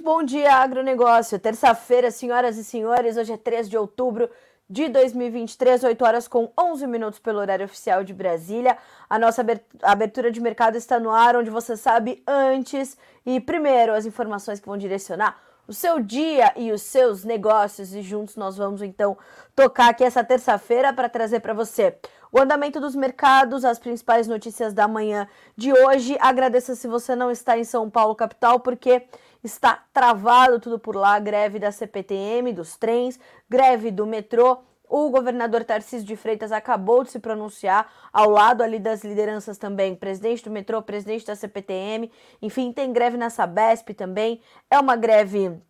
Muito bom dia, agronegócio. Terça-feira, senhoras e senhores, hoje é 3 de outubro de 2023, 8 horas com 11 minutos pelo horário oficial de Brasília. A nossa abertura de mercado está no ar, onde você sabe antes e primeiro as informações que vão direcionar o seu dia e os seus negócios. E juntos nós vamos então tocar aqui essa terça-feira para trazer para você o andamento dos mercados, as principais notícias da manhã de hoje. Agradeça se você não está em São Paulo, capital, porque está travado tudo por lá, greve da CPTM, dos trens, greve do metrô. O governador Tarcísio de Freitas acabou de se pronunciar ao lado ali das lideranças também, presidente do metrô, presidente da CPTM, enfim, tem greve na Sabesp também. É uma greve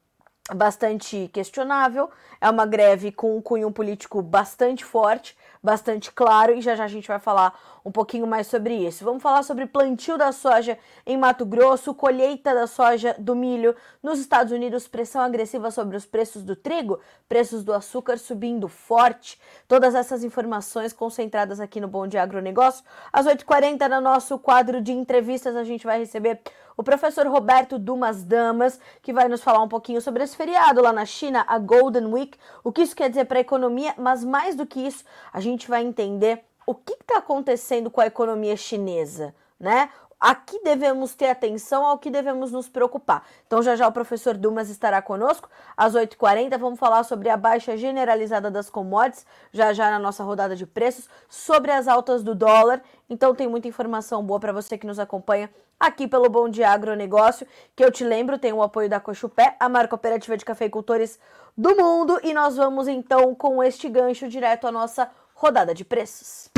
bastante questionável, é uma greve com um cunho político bastante forte, bastante claro, e já já a gente vai falar um pouquinho mais sobre isso. Vamos falar sobre plantio da soja em Mato Grosso, colheita da soja do milho nos Estados Unidos, pressão agressiva sobre os preços do trigo, preços do açúcar subindo forte. Todas essas informações concentradas aqui no Bom Dia Agronegócio. Às 8h40, no nosso quadro de entrevistas, a gente vai receber o professor Roberto Dumas Damas, que vai nos falar um pouquinho sobre esse feriado lá na China, a Golden Week, o que isso quer dizer para a economia, mas mais do que isso, a gente vai entender o que está acontecendo com a economia chinesa, né? Aqui devemos ter atenção ao que devemos nos preocupar. Então, já já o professor Dumas estará conosco às 8h40. Vamos falar sobre a baixa generalizada das commodities, já já na nossa rodada de preços, sobre as altas do dólar. Então, tem muita informação boa para você que nos acompanha aqui pelo Bom Dia Agronegócio, que eu te lembro, tem o apoio da Cochupé, a marca operativa de cafeicultores do mundo. E nós vamos então com este gancho direto à nossa rodada de preços.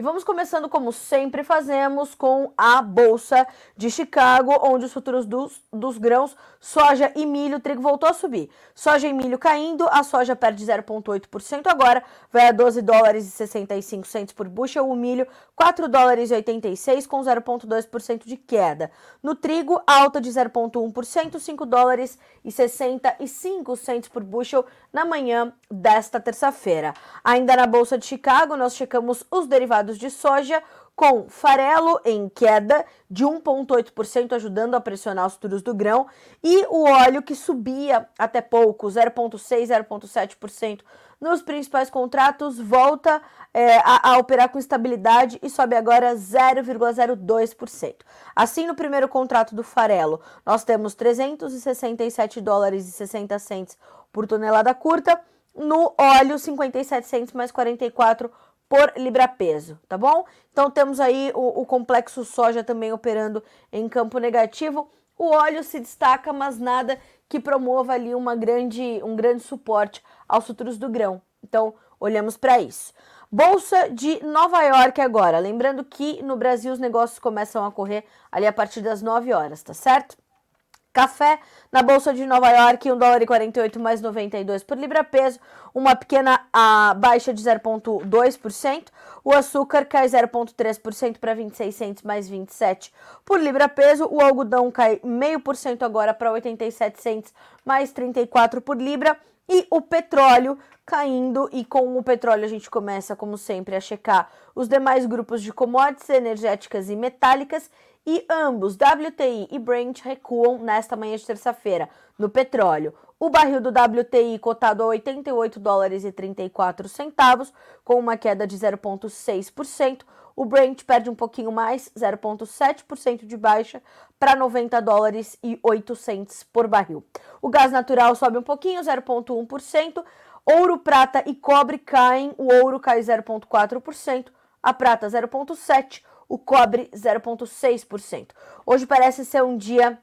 E vamos começando, como sempre fazemos, com a Bolsa de Chicago, onde os futuros dos, dos grãos, soja e milho, trigo voltou a subir. Soja e milho caindo, a soja perde 0,8% agora, vai a 12 dólares e 65 centos por bushel, o milho 4 dólares e 86 com 0,2% de queda. No trigo, alta de 0,1%, 5 dólares e 65 centos por bushel na manhã desta terça-feira. Ainda na Bolsa de Chicago, nós checamos os derivados de soja, com farelo em queda de 1,8%, ajudando a pressionar os futuros do grão, e o óleo que subia até pouco, 0,6%, 0,7% nos principais contratos, volta é, a, a, operar com estabilidade e sobe agora 0,02%. Assim, no primeiro contrato do farelo, nós temos 367 dólares e 60 centes por tonelada curta, no óleo 57 centes mais 44 por libra-peso, tá bom? Então temos aí o, o, complexo soja também operando em campo negativo. O óleo se destaca, mas nada que promova ali uma grande, um grande suporte aos futuros do grão. Então, olhamos para isso. Bolsa de Nova York agora. Lembrando que no Brasil os negócios começam a correr ali a partir das 9 horas, tá certo? Café na Bolsa de Nova York, 1 dólar e 48 mais 92 por libra peso, uma pequena a, baixa de 0,2%. O açúcar cai 0,3% para 26 centos mais 27 por libra peso. O algodão cai 0,5% agora para 87 centos mais 34 por libra. E o petróleo caindo, e com o petróleo a gente começa, como sempre, a checar os demais grupos de commodities energéticas e metálicas e ambos, WTI e Brent, recuam nesta manhã de terça-feira no petróleo. O barril do WTI cotado a 88 dólares e 34 centavos, com uma queda de 0,6%. O Brent perde um pouquinho mais, 0,7% de baixa, para 90 dólares e 8 cents por barril. O gás natural sobe um pouquinho, 0,1%. Ouro, prata e cobre caem. O ouro cai 0,4%, a prata 0,7%, o cobre 0,6%. Hoje parece ser um dia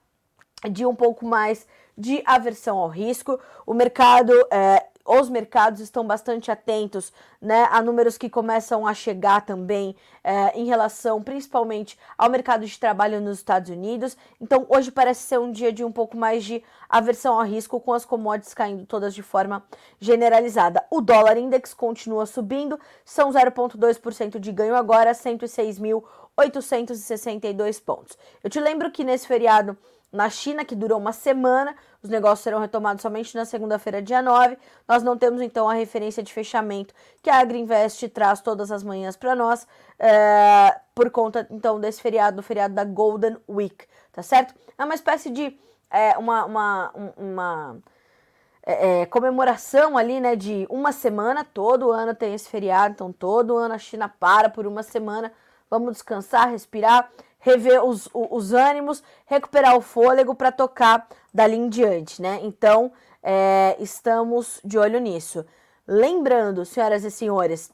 de um pouco mais de aversão ao risco. O mercado é, os mercados estão bastante atentos né, a números que começam a chegar também é, em relação principalmente ao mercado de trabalho nos Estados Unidos. Então, hoje parece ser um dia de um pouco mais de aversão ao risco, com as commodities caindo todas de forma generalizada. O dólar index continua subindo, são 0,2% de ganho agora, 106.862 pontos. Eu te lembro que nesse feriado na China, que durou uma semana. Os negócios serão retomados somente na segunda-feira, dia 9. Nós não temos, então, a referência de fechamento que a Agriinvest traz todas as manhãs para nós, é, por conta, então, desse feriado, do feriado da Golden Week, tá certo? É uma espécie de. É, uma, uma, uma é, é, comemoração ali, né, de uma semana. Todo ano tem esse feriado, então todo ano a China para por uma semana. Vamos descansar, respirar rever os, os ânimos, recuperar o fôlego para tocar dali em diante, né? Então, é, estamos de olho nisso. Lembrando, senhoras e senhores,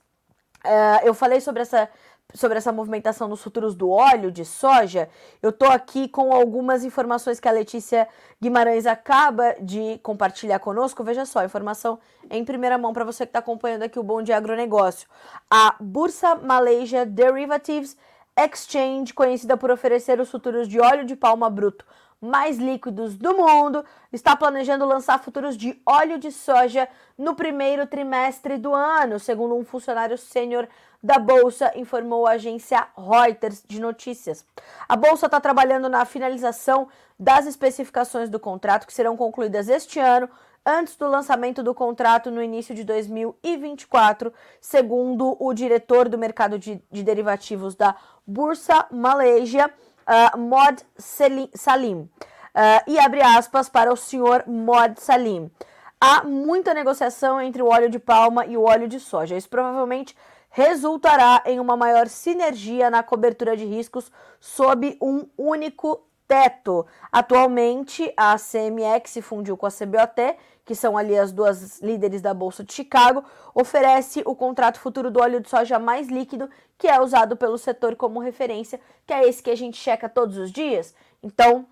é, eu falei sobre essa, sobre essa movimentação nos futuros do óleo de soja. Eu tô aqui com algumas informações que a Letícia Guimarães acaba de compartilhar conosco. Veja só, informação em primeira mão para você que está acompanhando aqui o Bom de Agronegócio. A Bursa Malaysia Derivatives Exchange, conhecida por oferecer os futuros de óleo de palma bruto mais líquidos do mundo, está planejando lançar futuros de óleo de soja no primeiro trimestre do ano, segundo um funcionário sênior da bolsa, informou a agência Reuters de notícias. A bolsa está trabalhando na finalização das especificações do contrato, que serão concluídas este ano, antes do lançamento do contrato no início de 2024, segundo o diretor do mercado de, de derivativos da Bursa Malaysia, uh, Mod Salim. Uh, e abre aspas para o senhor Mod Salim. Há muita negociação entre o óleo de palma e o óleo de soja. Isso provavelmente resultará em uma maior sinergia na cobertura de riscos sob um único teto. Atualmente, a CMX se fundiu com a CBOT que são ali as duas líderes da Bolsa de Chicago, oferece o contrato futuro do óleo de soja mais líquido, que é usado pelo setor como referência, que é esse que a gente checa todos os dias. Então,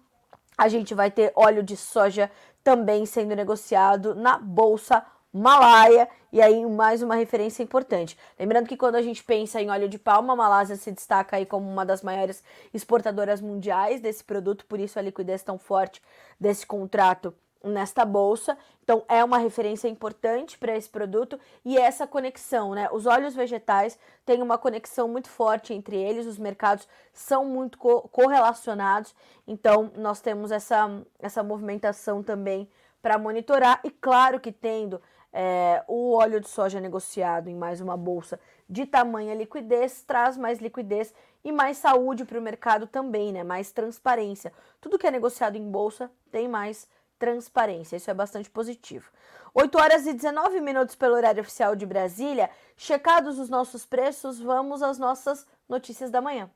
a gente vai ter óleo de soja também sendo negociado na Bolsa Malaya, e aí mais uma referência importante. Lembrando que quando a gente pensa em óleo de palma, a Malásia se destaca aí como uma das maiores exportadoras mundiais desse produto, por isso a liquidez tão forte desse contrato nesta bolsa. Então é uma referência importante para esse produto e essa conexão, né? Os óleos vegetais têm uma conexão muito forte entre eles, os mercados são muito co correlacionados. Então nós temos essa essa movimentação também para monitorar e claro que tendo é, o óleo de soja negociado em mais uma bolsa de tamanha liquidez traz mais liquidez e mais saúde para o mercado também, né? Mais transparência. Tudo que é negociado em bolsa tem mais transparência. Isso é bastante positivo. 8 horas e 19 minutos pelo horário oficial de Brasília. Checados os nossos preços, vamos às nossas notícias da manhã.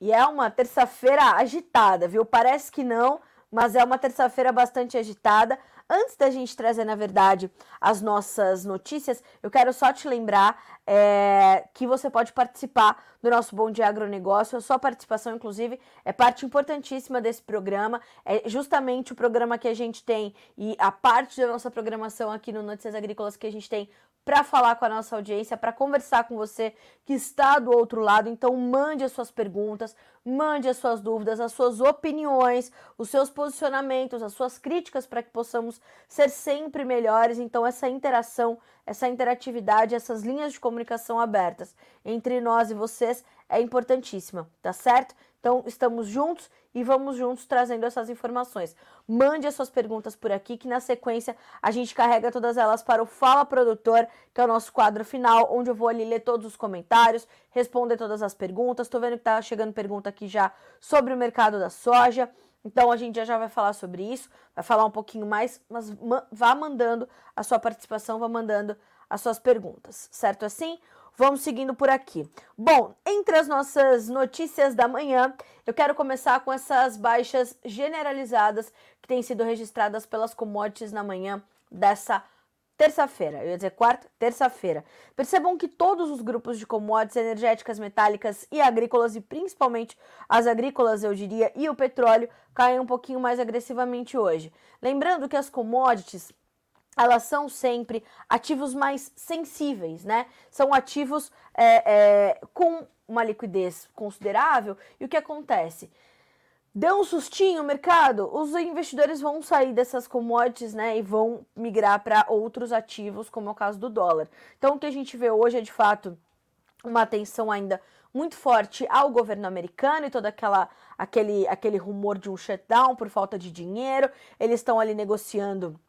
E é uma terça-feira agitada, viu? Parece que não, mas é uma terça-feira bastante agitada. Antes da gente trazer, na verdade, as nossas notícias, eu quero só te lembrar é, que você pode participar do nosso Bom Dia Agronegócio. A sua participação, inclusive, é parte importantíssima desse programa. É justamente o programa que a gente tem e a parte da nossa programação aqui no Notícias Agrícolas que a gente tem para falar com a nossa audiência, para conversar com você que está do outro lado. Então, mande as suas perguntas, mande as suas dúvidas, as suas opiniões, os seus posicionamentos, as suas críticas para que possamos ser sempre melhores. Então, essa interação, essa interatividade, essas linhas de comunicação abertas entre nós e vocês é importantíssima, tá certo? Então, estamos juntos e vamos juntos trazendo essas informações. Mande as suas perguntas por aqui, que na sequência a gente carrega todas elas para o Fala Produtor, que é o nosso quadro final, onde eu vou ali ler todos os comentários, responder todas as perguntas. Tô vendo que tá chegando pergunta aqui já sobre o mercado da soja. Então a gente já, já vai falar sobre isso, vai falar um pouquinho mais, mas vá mandando a sua participação, vá mandando as suas perguntas, certo assim? Vamos seguindo por aqui. Bom, entre as nossas notícias da manhã, eu quero começar com essas baixas generalizadas que têm sido registradas pelas commodities na manhã dessa terça-feira. Eu ia dizer quarta, terça-feira. Percebam que todos os grupos de commodities energéticas, metálicas e agrícolas, e principalmente as agrícolas, eu diria, e o petróleo, caem um pouquinho mais agressivamente hoje. Lembrando que as commodities elas são sempre ativos mais sensíveis, né? São ativos é, é, com uma liquidez considerável. E o que acontece? Deu um sustinho o mercado, os investidores vão sair dessas commodities, né, e vão migrar para outros ativos, como é o caso do dólar. Então, o que a gente vê hoje é de fato uma atenção ainda muito forte ao governo americano e todo aquela, aquele, aquele rumor de um shutdown por falta de dinheiro. Eles estão ali negociando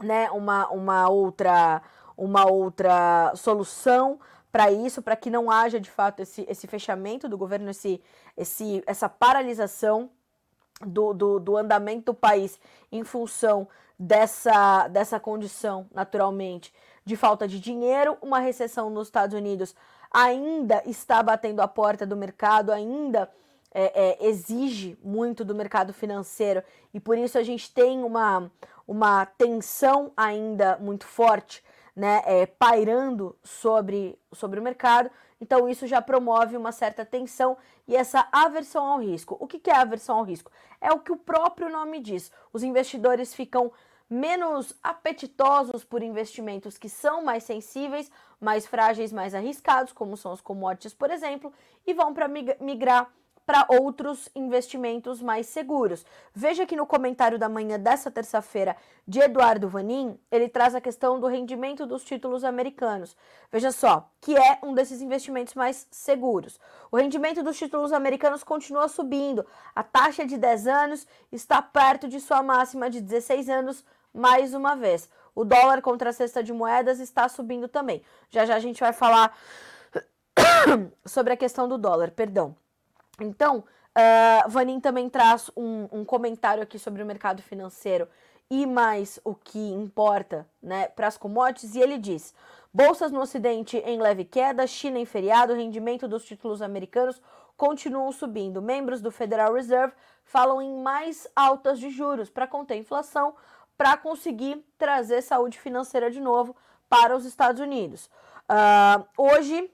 né, uma, uma, outra, uma outra solução para isso, para que não haja de fato esse, esse fechamento do governo, esse, esse, essa paralisação do, do, do andamento do país em função dessa, dessa condição, naturalmente, de falta de dinheiro, uma recessão nos Estados Unidos ainda está batendo a porta do mercado, ainda é, é, exige muito do mercado financeiro e por isso a gente tem uma, uma tensão ainda muito forte, né, é, pairando sobre, sobre o mercado. Então isso já promove uma certa tensão e essa aversão ao risco. O que, que é aversão ao risco? É o que o próprio nome diz. Os investidores ficam menos apetitosos por investimentos que são mais sensíveis, mais frágeis, mais arriscados, como são os commodities, por exemplo, e vão para migrar para outros investimentos mais seguros. Veja que no comentário da manhã dessa terça-feira de Eduardo Vanin, ele traz a questão do rendimento dos títulos americanos. Veja só, que é um desses investimentos mais seguros. O rendimento dos títulos americanos continua subindo. A taxa de 10 anos está perto de sua máxima de 16 anos mais uma vez. O dólar contra a cesta de moedas está subindo também. Já já a gente vai falar sobre a questão do dólar, perdão. Então, uh, Vanin também traz um, um comentário aqui sobre o mercado financeiro e mais o que importa né, para as commodities, e ele diz: bolsas no Ocidente em leve queda, China em feriado, rendimento dos títulos americanos continuam subindo. Membros do Federal Reserve falam em mais altas de juros para conter inflação, para conseguir trazer saúde financeira de novo para os Estados Unidos. Uh, hoje,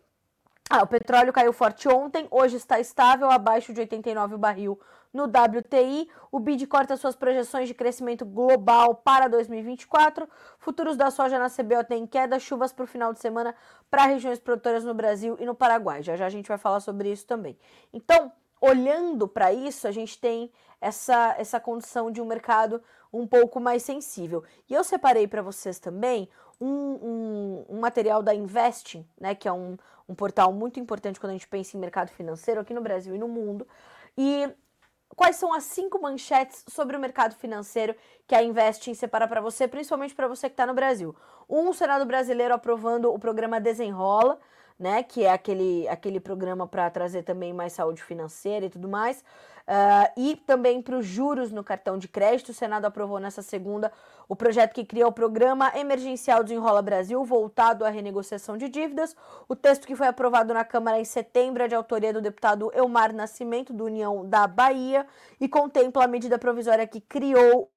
ah, o petróleo caiu forte ontem, hoje está estável, abaixo de 89 o barril no WTI. O BID corta suas projeções de crescimento global para 2024. Futuros da soja na CBO tem queda, chuvas para o final de semana para regiões produtoras no Brasil e no Paraguai. Já já a gente vai falar sobre isso também. Então, olhando para isso, a gente tem essa, essa condição de um mercado um pouco mais sensível. E eu separei para vocês também um, um, um, material da Investing, né, que é um, um portal muito importante quando a gente pensa em mercado financeiro aqui no Brasil e no mundo. E quais são as cinco manchetes sobre o mercado financeiro que a Investing separa para você, principalmente para você que está no Brasil. Um, o Senado brasileiro aprovando o programa Desenrola, né, que é aquele, aquele programa para trazer também mais saúde financeira e tudo mais. Uh, e também para os juros no cartão de crédito. O Senado aprovou nessa segunda o projeto que cria o Programa Emergencial Desenrola Brasil, voltado à renegociação de dívidas. O texto que foi aprovado na Câmara em setembro é de autoria do deputado Elmar Nascimento, do União da Bahia, e contempla a medida provisória que criou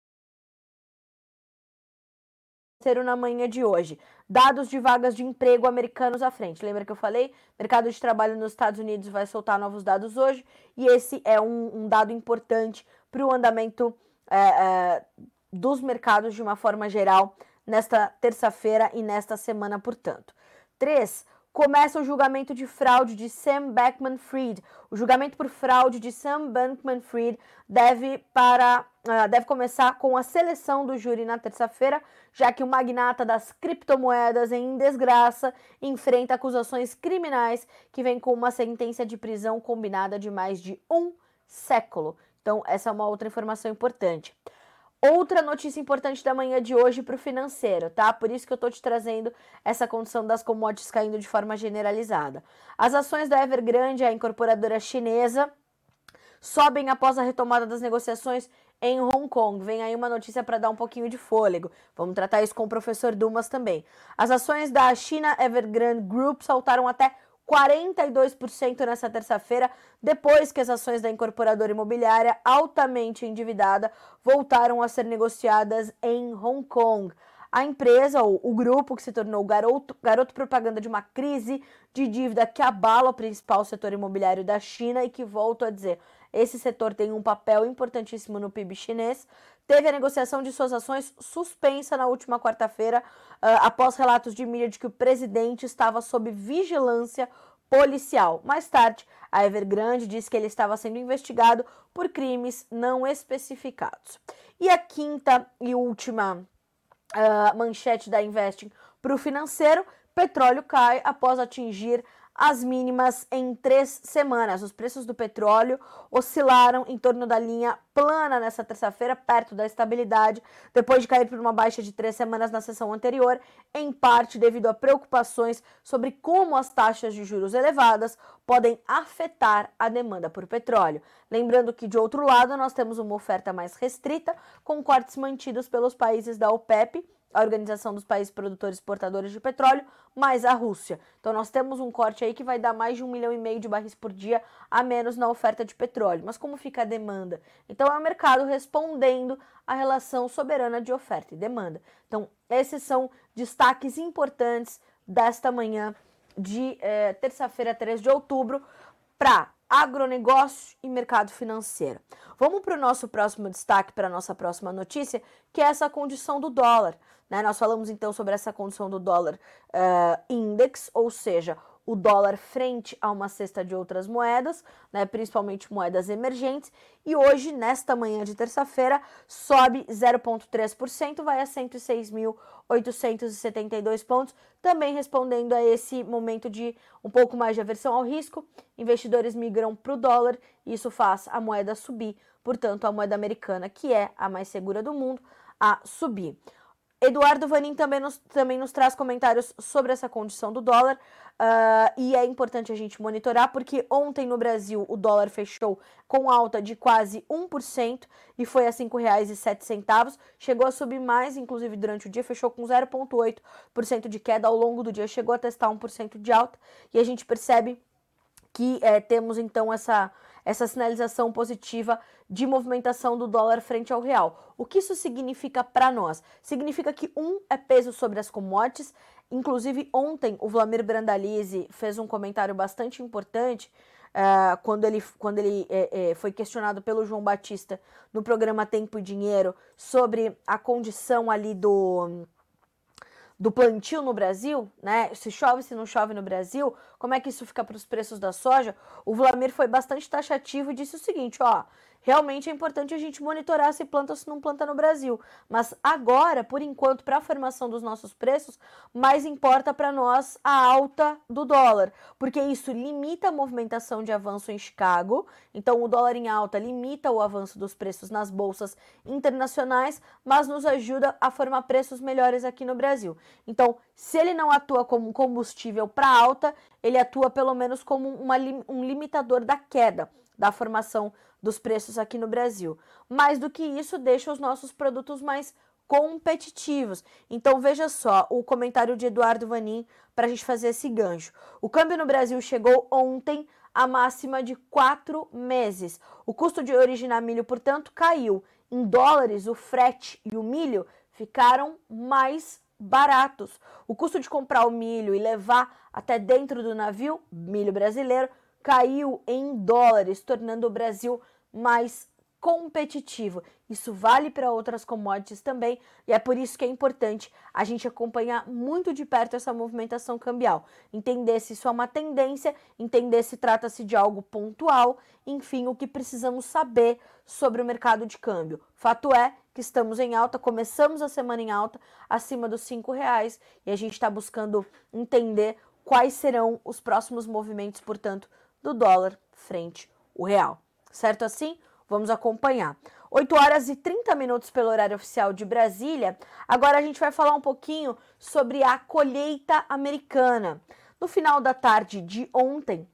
na manhã de hoje. Dados de vagas de emprego americanos à frente. Lembra que eu falei? Mercado de trabalho nos Estados Unidos vai soltar novos dados hoje e esse é um, um dado importante para o andamento é, é, dos mercados de uma forma geral nesta terça-feira e nesta semana, portanto. Três, começa o julgamento de fraude de Sam Bankman-Fried. O julgamento por fraude de Sam Bankman-Fried deve para uh, deve começar com a seleção do júri na terça-feira, já que o magnata das criptomoedas em desgraça enfrenta acusações criminais que vem com uma sentença de prisão combinada de mais de um século. Então, essa é uma outra informação importante. Outra notícia importante da manhã de hoje para o financeiro, tá? Por isso que eu estou te trazendo essa condição das commodities caindo de forma generalizada. As ações da Evergrande, a incorporadora chinesa, sobem após a retomada das negociações em Hong Kong. Vem aí uma notícia para dar um pouquinho de fôlego. Vamos tratar isso com o professor Dumas também. As ações da China Evergrande Group saltaram até 42% nessa terça-feira, depois que as ações da incorporadora imobiliária altamente endividada voltaram a ser negociadas em Hong Kong. A empresa, ou o grupo que se tornou garoto, garoto propaganda de uma crise de dívida que abala o principal setor imobiliário da China e que, volto a dizer, esse setor tem um papel importantíssimo no PIB chinês, teve a negociação de suas ações suspensa na última quarta-feira, uh, após relatos de mídia de que o presidente estava sob vigilância policial. Mais tarde, a Evergrande disse que ele estava sendo investigado por crimes não especificados. E a quinta e última uh, manchete da Investing para o financeiro: petróleo cai após atingir as mínimas em três semanas. Os preços do petróleo oscilaram em torno da linha plana nessa terça-feira, perto da estabilidade, depois de cair por uma baixa de três semanas na sessão anterior, em parte devido a preocupações sobre como as taxas de juros elevadas podem afetar a demanda por petróleo. Lembrando que, de outro lado, nós temos uma oferta mais restrita, com cortes mantidos pelos países da OPEP a Organização dos Países Produtores e Exportadores de Petróleo, mais a Rússia. Então nós temos um corte aí que vai dar mais de um milhão e meio de barris por dia a menos na oferta de petróleo. Mas como fica a demanda? Então é o mercado respondendo à relação soberana de oferta e demanda. Então esses são destaques importantes desta manhã de eh, terça-feira, 3 de outubro, para agronegócio e mercado financeiro. Vamos para o nosso próximo destaque, para a nossa próxima notícia, que é essa condição do dólar. Né? Nós falamos então sobre essa condição do dólar uh, index, ou seja, o dólar frente a uma cesta de outras moedas, né, principalmente moedas emergentes, e hoje, nesta manhã de terça-feira, sobe 0,3%, vai a 106.872 pontos, também respondendo a esse momento de um pouco mais de aversão ao risco. Investidores migram para o dólar, e isso faz a moeda subir, portanto, a moeda americana, que é a mais segura do mundo, a subir. Eduardo Vanin também nos, também nos traz comentários sobre essa condição do dólar uh, e é importante a gente monitorar porque ontem no Brasil o dólar fechou com alta de quase 1% e foi a R$ 5,07. Chegou a subir mais, inclusive durante o dia, fechou com 0,8% de queda ao longo do dia, chegou a testar 1% de alta e a gente percebe que é, temos então essa, essa sinalização positiva de movimentação do dólar frente ao real. O que isso significa para nós? Significa que um é peso sobre as commodities. Inclusive, ontem o Vlamir Brandalize fez um comentário bastante importante uh, quando ele, quando ele é, é, foi questionado pelo João Batista no programa Tempo e Dinheiro sobre a condição ali do do plantio no Brasil, né? Se chove, se não chove no Brasil, como é que isso fica para os preços da soja? O Vlamir foi bastante taxativo e disse o seguinte: ó, realmente é importante a gente monitorar se planta ou se não planta no Brasil. Mas agora, por enquanto, para a formação dos nossos preços, mais importa para nós a alta do dólar, porque isso limita a movimentação de avanço em Chicago. Então, o dólar em alta limita o avanço dos preços nas bolsas internacionais, mas nos ajuda a formar preços melhores aqui no Brasil. Então, se ele não atua como combustível para alta, ele atua pelo menos como uma, um limitador da queda da formação dos preços aqui no Brasil. Mais do que isso, deixa os nossos produtos mais competitivos. Então veja só o comentário de Eduardo Vanin para a gente fazer esse gancho. O câmbio no Brasil chegou ontem à máxima de quatro meses. O custo de originar milho, portanto, caiu. Em dólares, o frete e o milho ficaram mais baratos. O custo de comprar o milho e levar até dentro do navio, milho brasileiro, caiu em dólares, tornando o Brasil mais competitivo. Isso vale para outras commodities também, e é por isso que é importante a gente acompanhar muito de perto essa movimentação cambial, entender se isso é uma tendência, entender se trata-se de algo pontual, enfim, o que precisamos saber sobre o mercado de câmbio. Fato é que estamos em alta, começamos a semana em alta, acima dos cinco reais, e a gente está buscando entender quais serão os próximos movimentos, portanto, do dólar frente ao real. Certo assim? Vamos acompanhar. 8 horas e 30 minutos pelo horário oficial de Brasília. Agora a gente vai falar um pouquinho sobre a colheita americana. No final da tarde de ontem,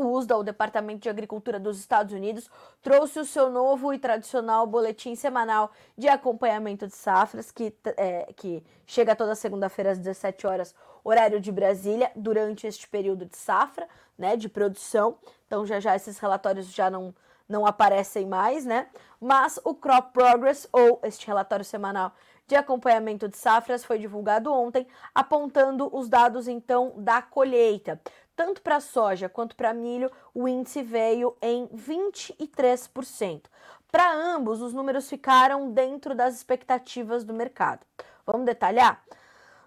o USDA, o Departamento de Agricultura dos Estados Unidos, trouxe o seu novo e tradicional boletim semanal de acompanhamento de safras, que, é, que chega toda segunda-feira às 17 horas, horário de Brasília, durante este período de safra, né, de produção. Então, já já esses relatórios já não, não aparecem mais, né? Mas o Crop Progress, ou este relatório semanal de acompanhamento de safras, foi divulgado ontem, apontando os dados, então, da colheita. Tanto para soja quanto para milho, o índice veio em 23%. Para ambos, os números ficaram dentro das expectativas do mercado. Vamos detalhar?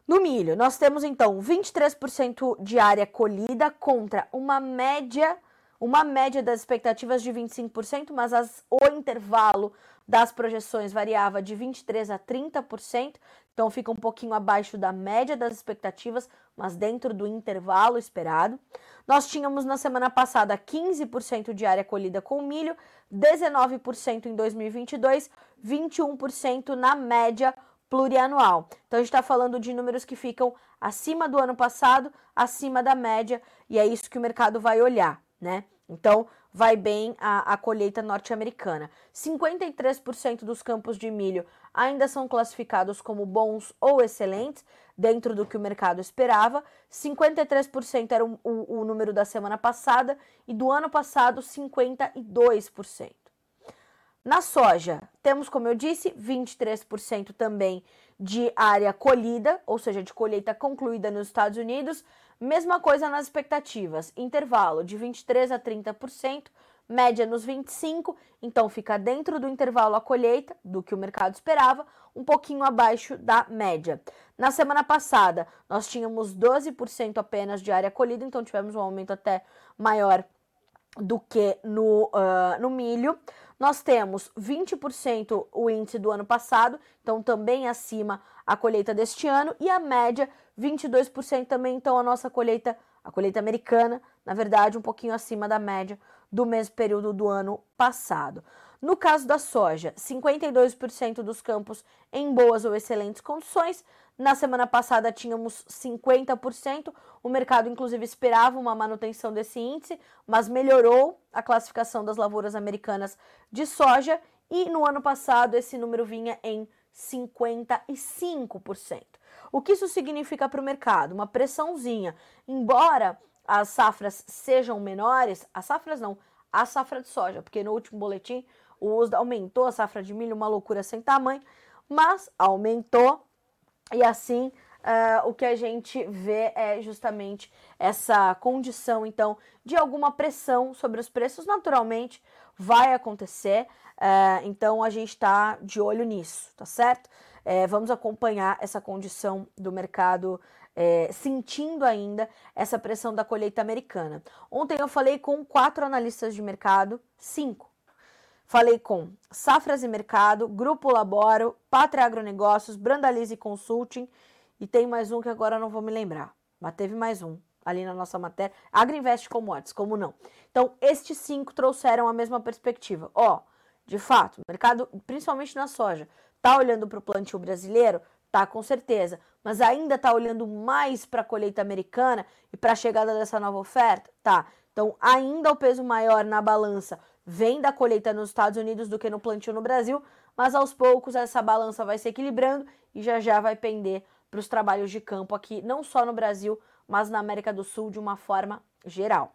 No milho, nós temos então 23% de área colhida contra uma média, uma média das expectativas de 25%, mas as, o intervalo das projeções variava de 23 a 30%. Então fica um pouquinho abaixo da média das expectativas, mas dentro do intervalo esperado. Nós tínhamos na semana passada 15% de área colhida com milho, 19% em 2022, 21% na média plurianual. Então a gente está falando de números que ficam acima do ano passado, acima da média, e é isso que o mercado vai olhar, né? Então vai bem a, a colheita norte-americana. 53% dos campos de milho ainda são classificados como bons ou excelentes, dentro do que o mercado esperava. 53% era o, o, o número da semana passada e do ano passado 52%. Na soja, temos, como eu disse, 23% também de área colhida, ou seja, de colheita concluída nos Estados Unidos. Mesma coisa nas expectativas, intervalo de 23 a 30%, média nos 25, então fica dentro do intervalo a colheita do que o mercado esperava, um pouquinho abaixo da média. Na semana passada, nós tínhamos 12% apenas de área colhida, então tivemos um aumento até maior do que no, uh, no milho. Nós temos 20% o índice do ano passado, então também acima a colheita deste ano, e a média 22% também, então a nossa colheita, a colheita americana, na verdade, um pouquinho acima da média do mesmo período do ano passado. No caso da soja, 52% dos campos em boas ou excelentes condições. Na semana passada tínhamos 50%. O mercado, inclusive, esperava uma manutenção desse índice, mas melhorou a classificação das lavouras americanas de soja. E no ano passado esse número vinha em 55%. O que isso significa para o mercado? Uma pressãozinha. Embora as safras sejam menores, as safras não, a safra de soja, porque no último boletim o USDA aumentou a safra de milho, uma loucura sem tamanho, mas aumentou e assim uh, o que a gente vê é justamente essa condição, então, de alguma pressão sobre os preços, naturalmente vai acontecer, uh, então a gente está de olho nisso, tá certo? Uh, vamos acompanhar essa condição do mercado sentindo ainda essa pressão da colheita americana. Ontem eu falei com quatro analistas de mercado, cinco, Falei com Safras e Mercado, Grupo Laboro, Pátria Agronegócios, Brandalize Consulting e tem mais um que agora não vou me lembrar, mas teve mais um ali na nossa matéria. Agriinvest Commodities, como não? Então, estes cinco trouxeram a mesma perspectiva. Ó, de fato, o mercado, principalmente na soja, tá olhando para o plantio brasileiro? Tá, com certeza. Mas ainda tá olhando mais para a colheita americana e para a chegada dessa nova oferta? Tá. Então, ainda o peso maior na balança vem da colheita nos Estados Unidos do que no plantio no Brasil, mas aos poucos essa balança vai se equilibrando e já já vai pender para os trabalhos de campo aqui, não só no Brasil, mas na América do Sul de uma forma geral.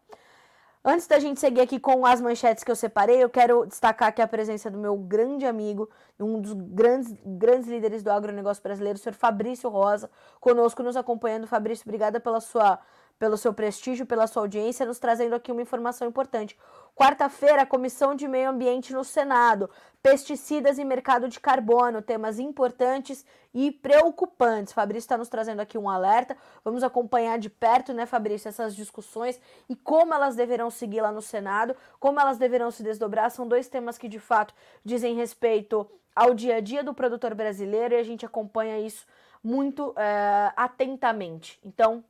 Antes da gente seguir aqui com as manchetes que eu separei, eu quero destacar aqui a presença do meu grande amigo, um dos grandes, grandes líderes do agronegócio brasileiro, o senhor Fabrício Rosa, conosco nos acompanhando. Fabrício, obrigada pela sua pelo seu prestígio, pela sua audiência, nos trazendo aqui uma informação importante. Quarta-feira, Comissão de Meio Ambiente no Senado. Pesticidas e mercado de carbono, temas importantes e preocupantes. Fabrício está nos trazendo aqui um alerta. Vamos acompanhar de perto, né, Fabrício, essas discussões e como elas deverão seguir lá no Senado, como elas deverão se desdobrar. São dois temas que, de fato, dizem respeito ao dia a dia do produtor brasileiro e a gente acompanha isso muito é, atentamente. Então,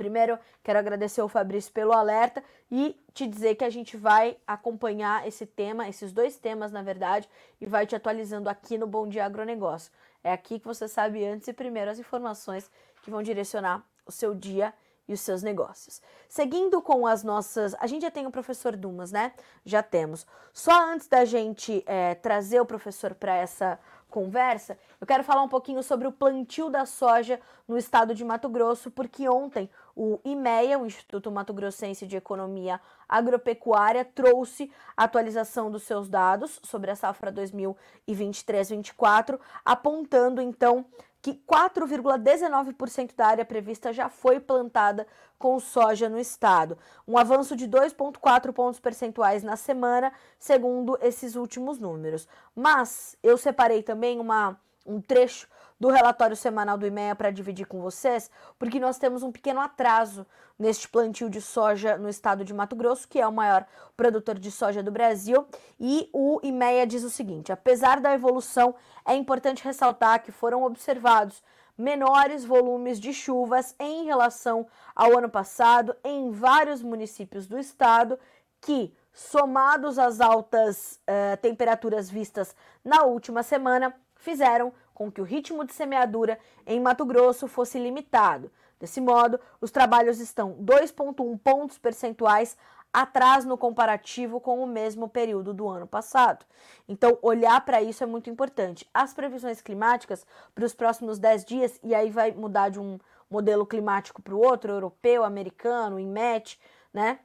Primeiro, quero agradecer ao Fabrício pelo alerta e te dizer que a gente vai acompanhar esse tema, esses dois temas, na verdade, e vai te atualizando aqui no Bom Dia Agronegócio. É aqui que você sabe antes e primeiro as informações que vão direcionar o seu dia e os seus negócios. Seguindo com as nossas. A gente já tem o professor Dumas, né? Já temos. Só antes da gente é, trazer o professor para essa conversa, eu quero falar um pouquinho sobre o plantio da soja no estado de Mato Grosso, porque ontem o IMEA, o Instituto Mato Grossense de Economia Agropecuária, trouxe atualização dos seus dados sobre a safra 2023-24, apontando então que 4,19% da área prevista já foi plantada com soja no estado, um avanço de 2,4 pontos percentuais na semana, segundo esses últimos números. Mas eu separei também uma, um trecho do relatório semanal do IMEA para dividir com vocês, porque nós temos um pequeno atraso neste plantio de soja no estado de Mato Grosso, que é o maior produtor de soja do Brasil, e o IMEA diz o seguinte: apesar da evolução, é importante ressaltar que foram observados menores volumes de chuvas em relação ao ano passado em vários municípios do estado que somados às altas uh, temperaturas vistas na última semana, fizeram com que o ritmo de semeadura em Mato Grosso fosse limitado. Desse modo, os trabalhos estão 2,1 pontos percentuais atrás no comparativo com o mesmo período do ano passado. Então, olhar para isso é muito importante. As previsões climáticas para os próximos 10 dias, e aí vai mudar de um modelo climático para o outro, europeu, americano, IMET, né?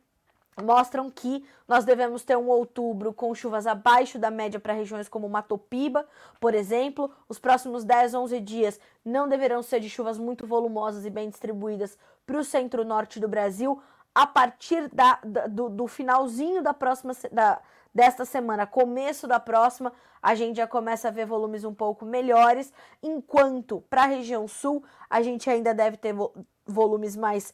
Mostram que nós devemos ter um outubro com chuvas abaixo da média para regiões como Matopiba, por exemplo. Os próximos 10, 11 dias não deverão ser de chuvas muito volumosas e bem distribuídas para o centro-norte do Brasil. A partir da, da do, do, finalzinho da próxima da, desta semana, começo da próxima, a gente já começa a ver volumes um pouco melhores, enquanto para a região sul a gente ainda deve ter volumes mais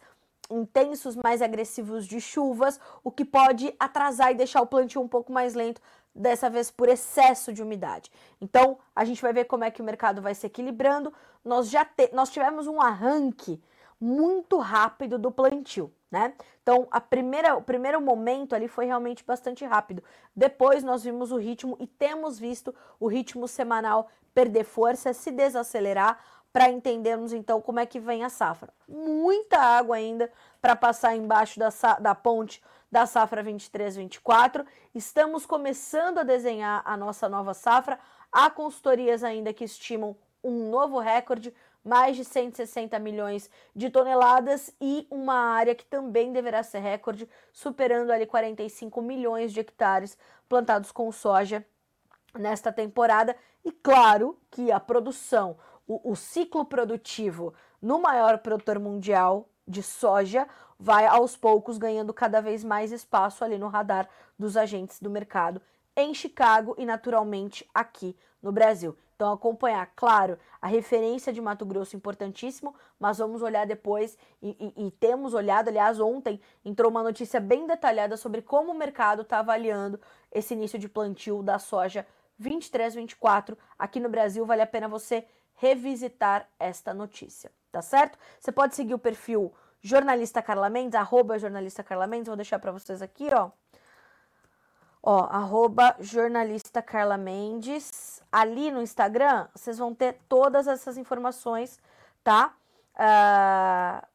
intensos, mais agressivos de chuvas, o que pode atrasar e deixar o plantio um pouco mais lento, dessa vez por excesso de umidade. Então, a gente vai ver como é que o mercado vai se equilibrando. Nós já te, nós tivemos um arranque muito rápido do plantio, né? Então, a primeira, o primeiro momento ali foi realmente bastante rápido. Depois nós vimos o ritmo e temos visto o ritmo semanal perder força, se desacelerar para entendermos então como é que vem a safra. Muita água ainda para passar embaixo da, da ponte da safra 23-24. Estamos começando a desenhar a nossa nova safra. Há consultorias ainda que estimam um novo recorde, mais de 160 milhões de toneladas e uma área que também deverá ser recorde, superando ali 45 milhões de hectares plantados com soja nesta temporada. E claro que a produção o, o ciclo produtivo no maior produtor mundial de soja vai aos poucos ganhando cada vez mais espaço ali no radar dos agentes do mercado em Chicago e naturalmente aqui no Brasil. Então acompanhar, claro, a referência de Mato Grosso importantíssimo, mas vamos olhar depois e, e, e temos olhado, aliás, ontem entrou uma notícia bem detalhada sobre como o mercado está avaliando esse início de plantio da soja 23-24 aqui no Brasil. Vale a pena você revisitar esta notícia, tá certo? Você pode seguir o perfil jornalista Carla Mendes, arroba jornalista Carla Mendes, vou deixar para vocês aqui, ó. Ó, arroba jornalista Carla Mendes. Ali no Instagram, vocês vão ter todas essas informações, tá? Uh,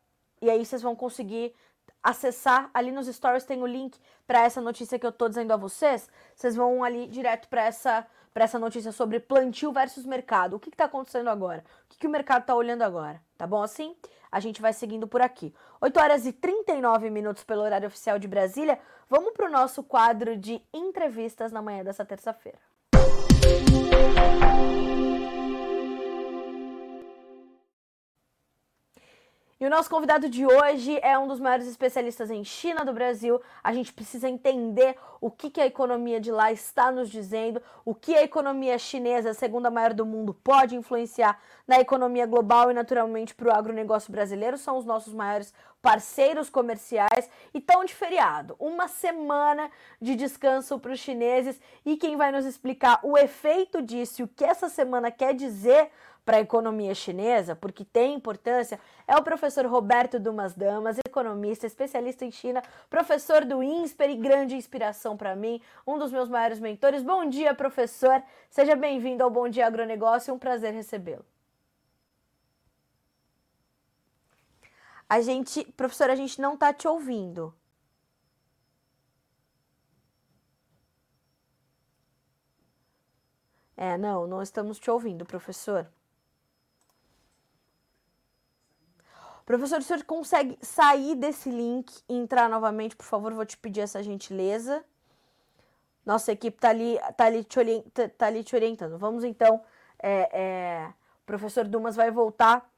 e aí vocês vão conseguir acessar. Ali nos stories tem o link para essa notícia que eu tô dizendo a vocês. Vocês vão ali direto para essa para essa notícia sobre plantio versus mercado. O que está acontecendo agora? O que, que o mercado está olhando agora? Tá bom assim? A gente vai seguindo por aqui. 8 horas e 39 minutos pelo horário oficial de Brasília. Vamos para o nosso quadro de entrevistas na manhã dessa terça-feira. E o nosso convidado de hoje é um dos maiores especialistas em China do Brasil. A gente precisa entender o que, que a economia de lá está nos dizendo, o que a economia chinesa, a segunda maior do mundo, pode influenciar na economia global e, naturalmente, para o agronegócio brasileiro. São os nossos maiores parceiros comerciais e tão de feriado. Uma semana de descanso para os chineses e quem vai nos explicar o efeito disso o que essa semana quer dizer para a economia chinesa, porque tem importância, é o professor Roberto Dumas Damas, economista, especialista em China, professor do INSPER e grande inspiração para mim, um dos meus maiores mentores. Bom dia, professor. Seja bem-vindo ao Bom Dia Agronegócio, um prazer recebê-lo. A gente, professor, a gente não está te ouvindo. É, não, não estamos te ouvindo, professor. Professor, o senhor consegue sair desse link e entrar novamente, por favor? Vou te pedir essa gentileza. Nossa equipe está ali, tá ali, te orienta, tá ali te orientando. Vamos então. É, é, o professor Dumas vai voltar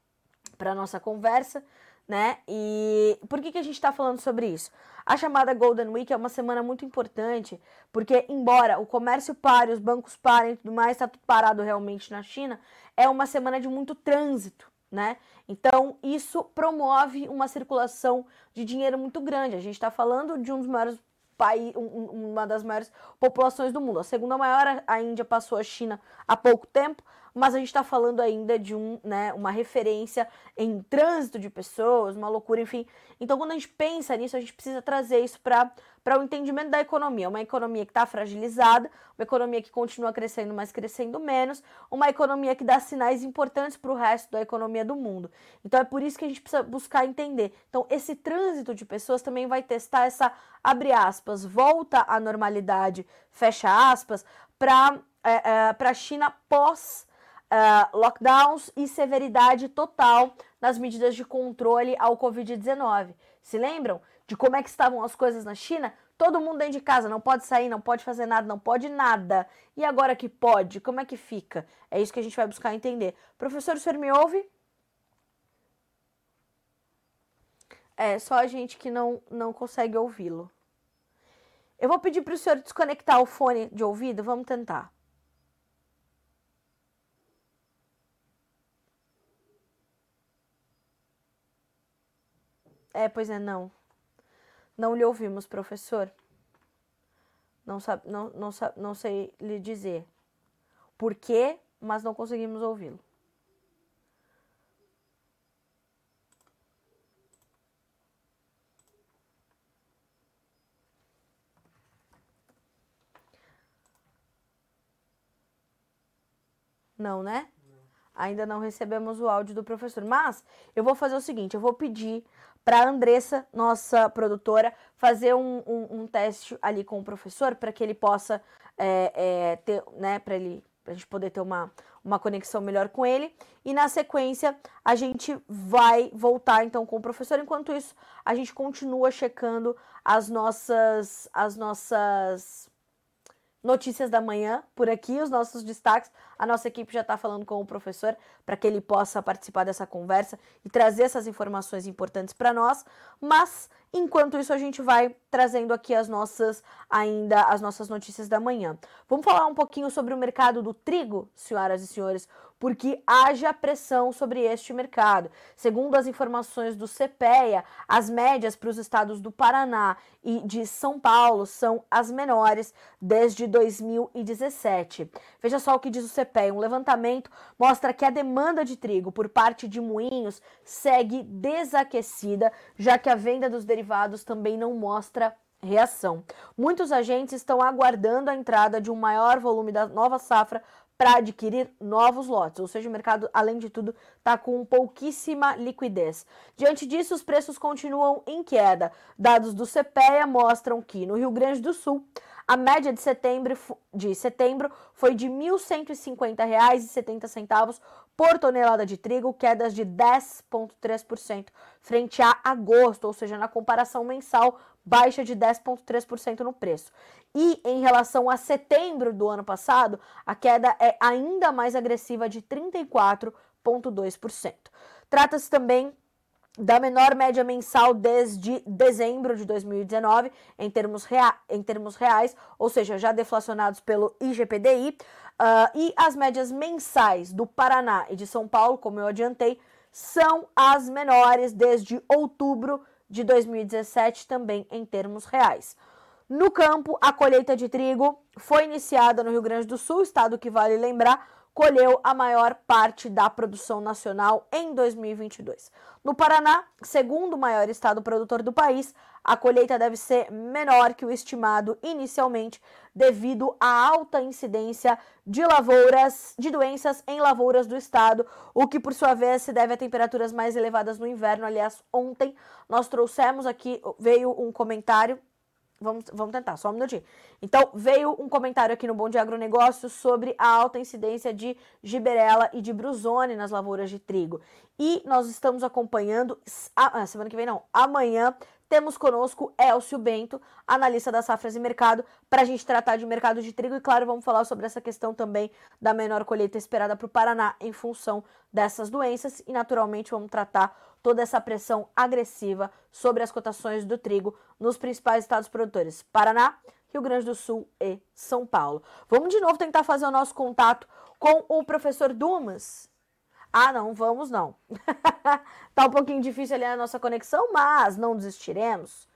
para a nossa conversa. né? E por que, que a gente está falando sobre isso? A chamada Golden Week é uma semana muito importante, porque, embora o comércio pare, os bancos parem e tudo mais, está tudo parado realmente na China, é uma semana de muito trânsito, né? Então, isso promove uma circulação de dinheiro muito grande. A gente está falando de um dos maiores país, uma das maiores populações do mundo. A segunda maior, a Índia passou a China há pouco tempo, mas a gente está falando ainda de um, né, uma referência em trânsito de pessoas, uma loucura, enfim. Então, quando a gente pensa nisso, a gente precisa trazer isso para o entendimento da economia. Uma economia que está fragilizada, uma economia que continua crescendo, mas crescendo menos, uma economia que dá sinais importantes para o resto da economia do mundo. Então, é por isso que a gente precisa buscar entender. Então, esse trânsito de pessoas também vai testar essa, abre aspas, volta à normalidade, fecha aspas, para é, é, a China pós uh, lockdowns e severidade total nas medidas de controle ao Covid-19. Se lembram de como é que estavam as coisas na China? Todo mundo dentro de casa, não pode sair, não pode fazer nada, não pode nada. E agora que pode, como é que fica? É isso que a gente vai buscar entender. Professor, o senhor me ouve? É, só a gente que não, não consegue ouvi-lo. Eu vou pedir para o senhor desconectar o fone de ouvido, vamos tentar. É, pois é, não. Não lhe ouvimos, professor. Não, sabe, não, não, não sei lhe dizer por quê, mas não conseguimos ouvi-lo. Não, né? Ainda não recebemos o áudio do professor. Mas eu vou fazer o seguinte: eu vou pedir para a Andressa, nossa produtora, fazer um, um, um, teste ali com o professor para que ele possa é, é, ter, né, para ele a gente poder ter uma, uma conexão melhor com ele. E na sequência, a gente vai voltar então com o professor. Enquanto isso, a gente continua checando as nossas as nossas notícias da manhã por aqui, os nossos destaques. A nossa equipe já está falando com o professor para que ele possa participar dessa conversa e trazer essas informações importantes para nós. Mas enquanto isso a gente vai trazendo aqui as nossas ainda as nossas notícias da manhã. Vamos falar um pouquinho sobre o mercado do trigo, senhoras e senhores porque haja pressão sobre este mercado. Segundo as informações do CPEA, as médias para os estados do Paraná e de São Paulo são as menores desde 2017. Veja só o que diz o CPEA: um levantamento mostra que a demanda de trigo por parte de moinhos segue desaquecida, já que a venda dos derivados também não mostra reação. Muitos agentes estão aguardando a entrada de um maior volume da nova safra para adquirir novos lotes, ou seja, o mercado, além de tudo, está com pouquíssima liquidez. Diante disso, os preços continuam em queda. Dados do CPEA mostram que no Rio Grande do Sul, a média de setembro, de setembro foi de R$ 1.150,70 por tonelada de trigo, quedas de 10,3% frente a agosto, ou seja, na comparação mensal, baixa de 10,3% no preço. E em relação a setembro do ano passado, a queda é ainda mais agressiva de 34,2%. Trata-se também da menor média mensal desde dezembro de 2019 em termos, rea em termos reais, ou seja, já deflacionados pelo IGPDI, uh, e as médias mensais do Paraná e de São Paulo, como eu adiantei, são as menores desde outubro de 2017, também em termos reais. No campo, a colheita de trigo foi iniciada no Rio Grande do Sul, estado que vale lembrar colheu a maior parte da produção nacional em 2022. No Paraná, segundo maior estado produtor do país, a colheita deve ser menor que o estimado inicialmente, devido à alta incidência de lavouras, de doenças em lavouras do estado, o que por sua vez se deve a temperaturas mais elevadas no inverno. Aliás, ontem nós trouxemos aqui, veio um comentário Vamos, vamos tentar, só um minutinho. Então, veio um comentário aqui no Bom de Agronegócio sobre a alta incidência de giberela e de brusone nas lavouras de trigo. E nós estamos acompanhando, a, semana que vem não, amanhã, temos conosco Elcio Bento, analista das safras e mercado, para a gente tratar de mercado de trigo. E claro, vamos falar sobre essa questão também da menor colheita esperada para o Paraná em função dessas doenças. E naturalmente vamos tratar toda essa pressão agressiva sobre as cotações do trigo nos principais estados produtores: Paraná, Rio Grande do Sul e São Paulo. Vamos de novo tentar fazer o nosso contato com o professor Dumas. Ah, não, vamos não. tá um pouquinho difícil ali a nossa conexão, mas não desistiremos.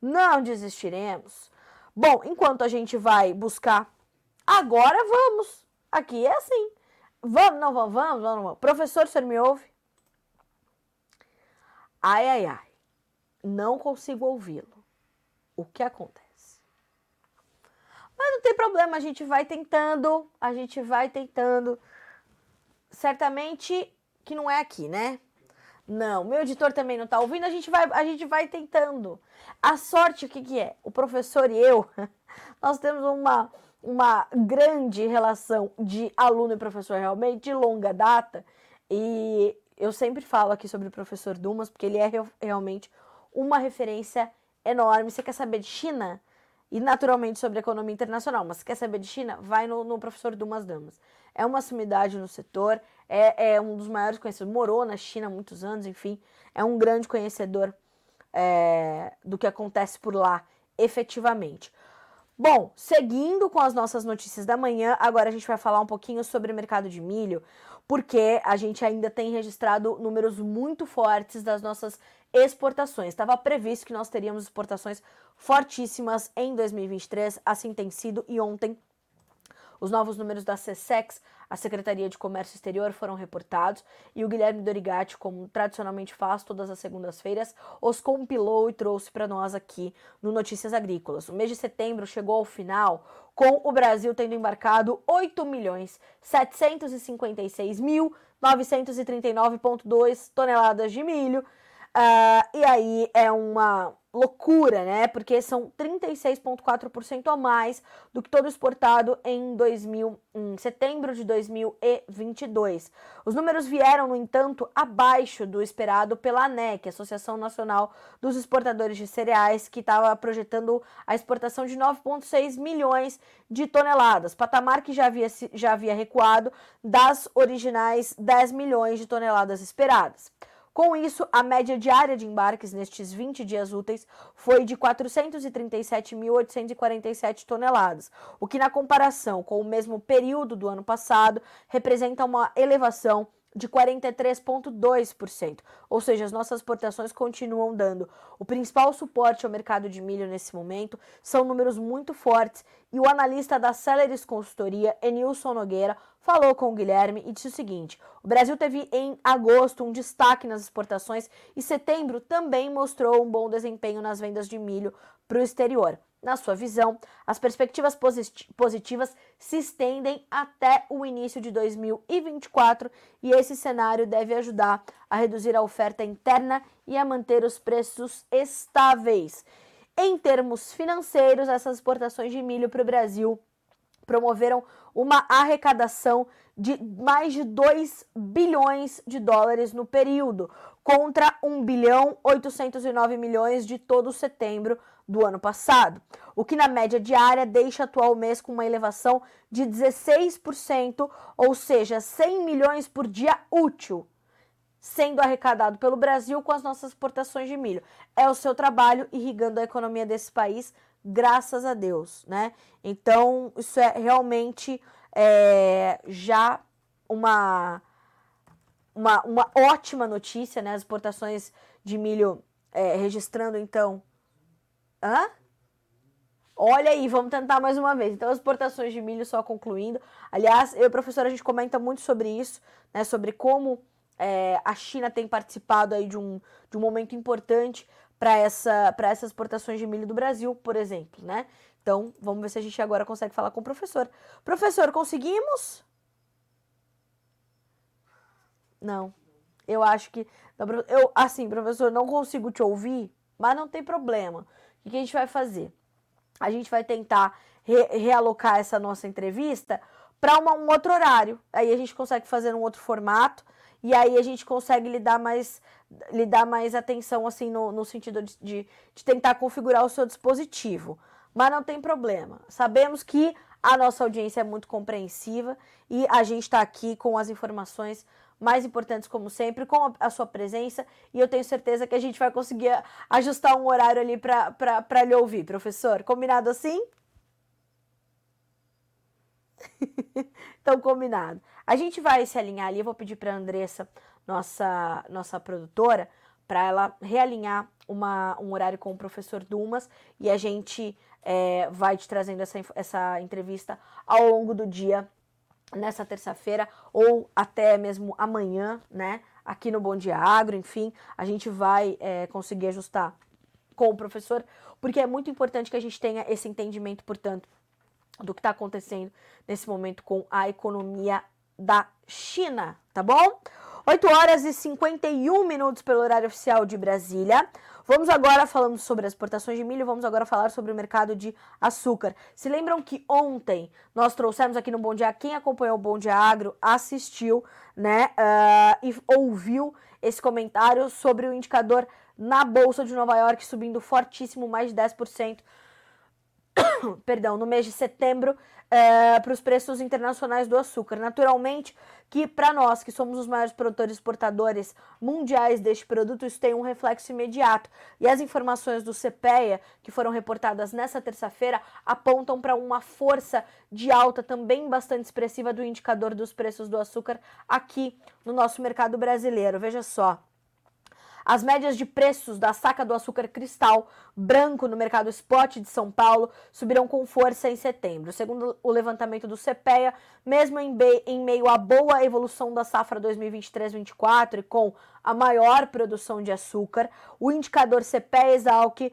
Não desistiremos. Bom, enquanto a gente vai buscar, agora vamos. Aqui é assim. Vamos, não vamos, vamos, vamos. Professor, você me ouve? Ai, ai, ai. Não consigo ouvi-lo. O que acontece? Mas não tem problema, a gente vai tentando, a gente vai tentando. Certamente que não é aqui, né? Não, meu editor também não tá ouvindo, a gente vai, a gente vai tentando. A sorte, o que, que é? O professor e eu, nós temos uma, uma grande relação de aluno e professor realmente, de longa data. E eu sempre falo aqui sobre o professor Dumas, porque ele é realmente uma referência enorme. Você quer saber de China? e naturalmente sobre economia internacional. Mas quer saber de China, vai no, no professor Dumas Damas. É uma sumidade no setor, é, é, um dos maiores conhecedores, morou na China há muitos anos, enfim, é um grande conhecedor é, do que acontece por lá efetivamente. Bom, seguindo com as nossas notícias da manhã, agora a gente vai falar um pouquinho sobre o mercado de milho, porque a gente ainda tem registrado números muito fortes das nossas exportações. Estava previsto que nós teríamos exportações fortíssimas em 2023, assim tem sido, e ontem os novos números da CSEX, a Secretaria de Comércio Exterior, foram reportados e o Guilherme Dorigatti, como tradicionalmente faz todas as segundas-feiras, os compilou e trouxe para nós aqui no Notícias Agrícolas. O mês de setembro chegou ao final com o Brasil tendo embarcado 8 milhões 756 mil 939,2 toneladas de milho Uh, e aí é uma loucura, né? Porque são 36,4% a mais do que todo exportado em, 2000, em setembro de 2022. Os números vieram, no entanto, abaixo do esperado pela ANEC, Associação Nacional dos Exportadores de Cereais, que estava projetando a exportação de 9,6 milhões de toneladas, patamar que já havia, já havia recuado das originais 10 milhões de toneladas esperadas. Com isso, a média diária de embarques nestes 20 dias úteis foi de 437.847 toneladas, o que, na comparação com o mesmo período do ano passado, representa uma elevação de 43,2%. Ou seja, as nossas exportações continuam dando. O principal suporte ao mercado de milho nesse momento são números muito fortes e o analista da Celeris Consultoria, Enilson Nogueira, falou com o Guilherme e disse o seguinte: o Brasil teve em agosto um destaque nas exportações e setembro também mostrou um bom desempenho nas vendas de milho para o exterior. Na sua visão, as perspectivas positivas se estendem até o início de 2024 e esse cenário deve ajudar a reduzir a oferta interna e a manter os preços estáveis. Em termos financeiros, essas exportações de milho para o Brasil promoveram uma arrecadação de mais de 2 bilhões de dólares no período, contra 1 bilhão 809 milhões de todo setembro do ano passado, o que na média diária deixa atual mês com uma elevação de 16%, ou seja, 100 milhões por dia útil, sendo arrecadado pelo Brasil com as nossas exportações de milho. É o seu trabalho irrigando a economia desse país graças a Deus, né? Então, isso é realmente é, já uma, uma, uma ótima notícia, né? As exportações de milho é, registrando, então. Hã? Olha aí, vamos tentar mais uma vez. Então, as exportações de milho só concluindo. Aliás, eu e a professora, a gente comenta muito sobre isso, né? Sobre como é, a China tem participado aí de um, de um momento importante para essa, essas exportações de milho do Brasil, por exemplo, né? Então, vamos ver se a gente agora consegue falar com o professor. Professor, conseguimos? Não. Eu acho que. Eu, assim, professor, não consigo te ouvir, mas não tem problema. O que a gente vai fazer? A gente vai tentar re realocar essa nossa entrevista para um outro horário. Aí a gente consegue fazer um outro formato e aí a gente consegue lhe dar mais, lhe dar mais atenção, assim, no, no sentido de, de, de tentar configurar o seu dispositivo. Mas não tem problema. Sabemos que a nossa audiência é muito compreensiva e a gente está aqui com as informações mais importantes, como sempre, com a sua presença. E eu tenho certeza que a gente vai conseguir ajustar um horário ali para lhe ouvir, professor. Combinado assim? então, combinado. A gente vai se alinhar ali. Eu vou pedir para a Andressa, nossa, nossa produtora, para ela realinhar uma, um horário com o professor Dumas e a gente é, vai te trazendo essa, essa entrevista ao longo do dia, nessa terça-feira ou até mesmo amanhã, né? Aqui no Bom Dia Agro, enfim, a gente vai é, conseguir ajustar com o professor, porque é muito importante que a gente tenha esse entendimento, portanto, do que está acontecendo nesse momento com a economia da China, tá bom? 8 horas e 51 minutos pelo horário oficial de Brasília. Vamos agora, falando sobre as exportações de milho, vamos agora falar sobre o mercado de açúcar. Se lembram que ontem nós trouxemos aqui no Bom Dia, quem acompanhou o Bom Dia Agro assistiu, né, uh, e ouviu esse comentário sobre o indicador na Bolsa de Nova York subindo fortíssimo, mais de 10%, perdão, no mês de setembro, é, para os preços internacionais do açúcar. Naturalmente que para nós, que somos os maiores produtores exportadores mundiais deste produto, isso tem um reflexo imediato. E as informações do CPEA, que foram reportadas nessa terça-feira, apontam para uma força de alta também bastante expressiva do indicador dos preços do açúcar aqui no nosso mercado brasileiro. Veja só. As médias de preços da saca do açúcar cristal branco no mercado spot de São Paulo subirão com força em setembro. Segundo o levantamento do CPEA, mesmo em, em meio à boa evolução da safra 2023-24 e com a maior produção de açúcar, o indicador CPEA Exalc uh,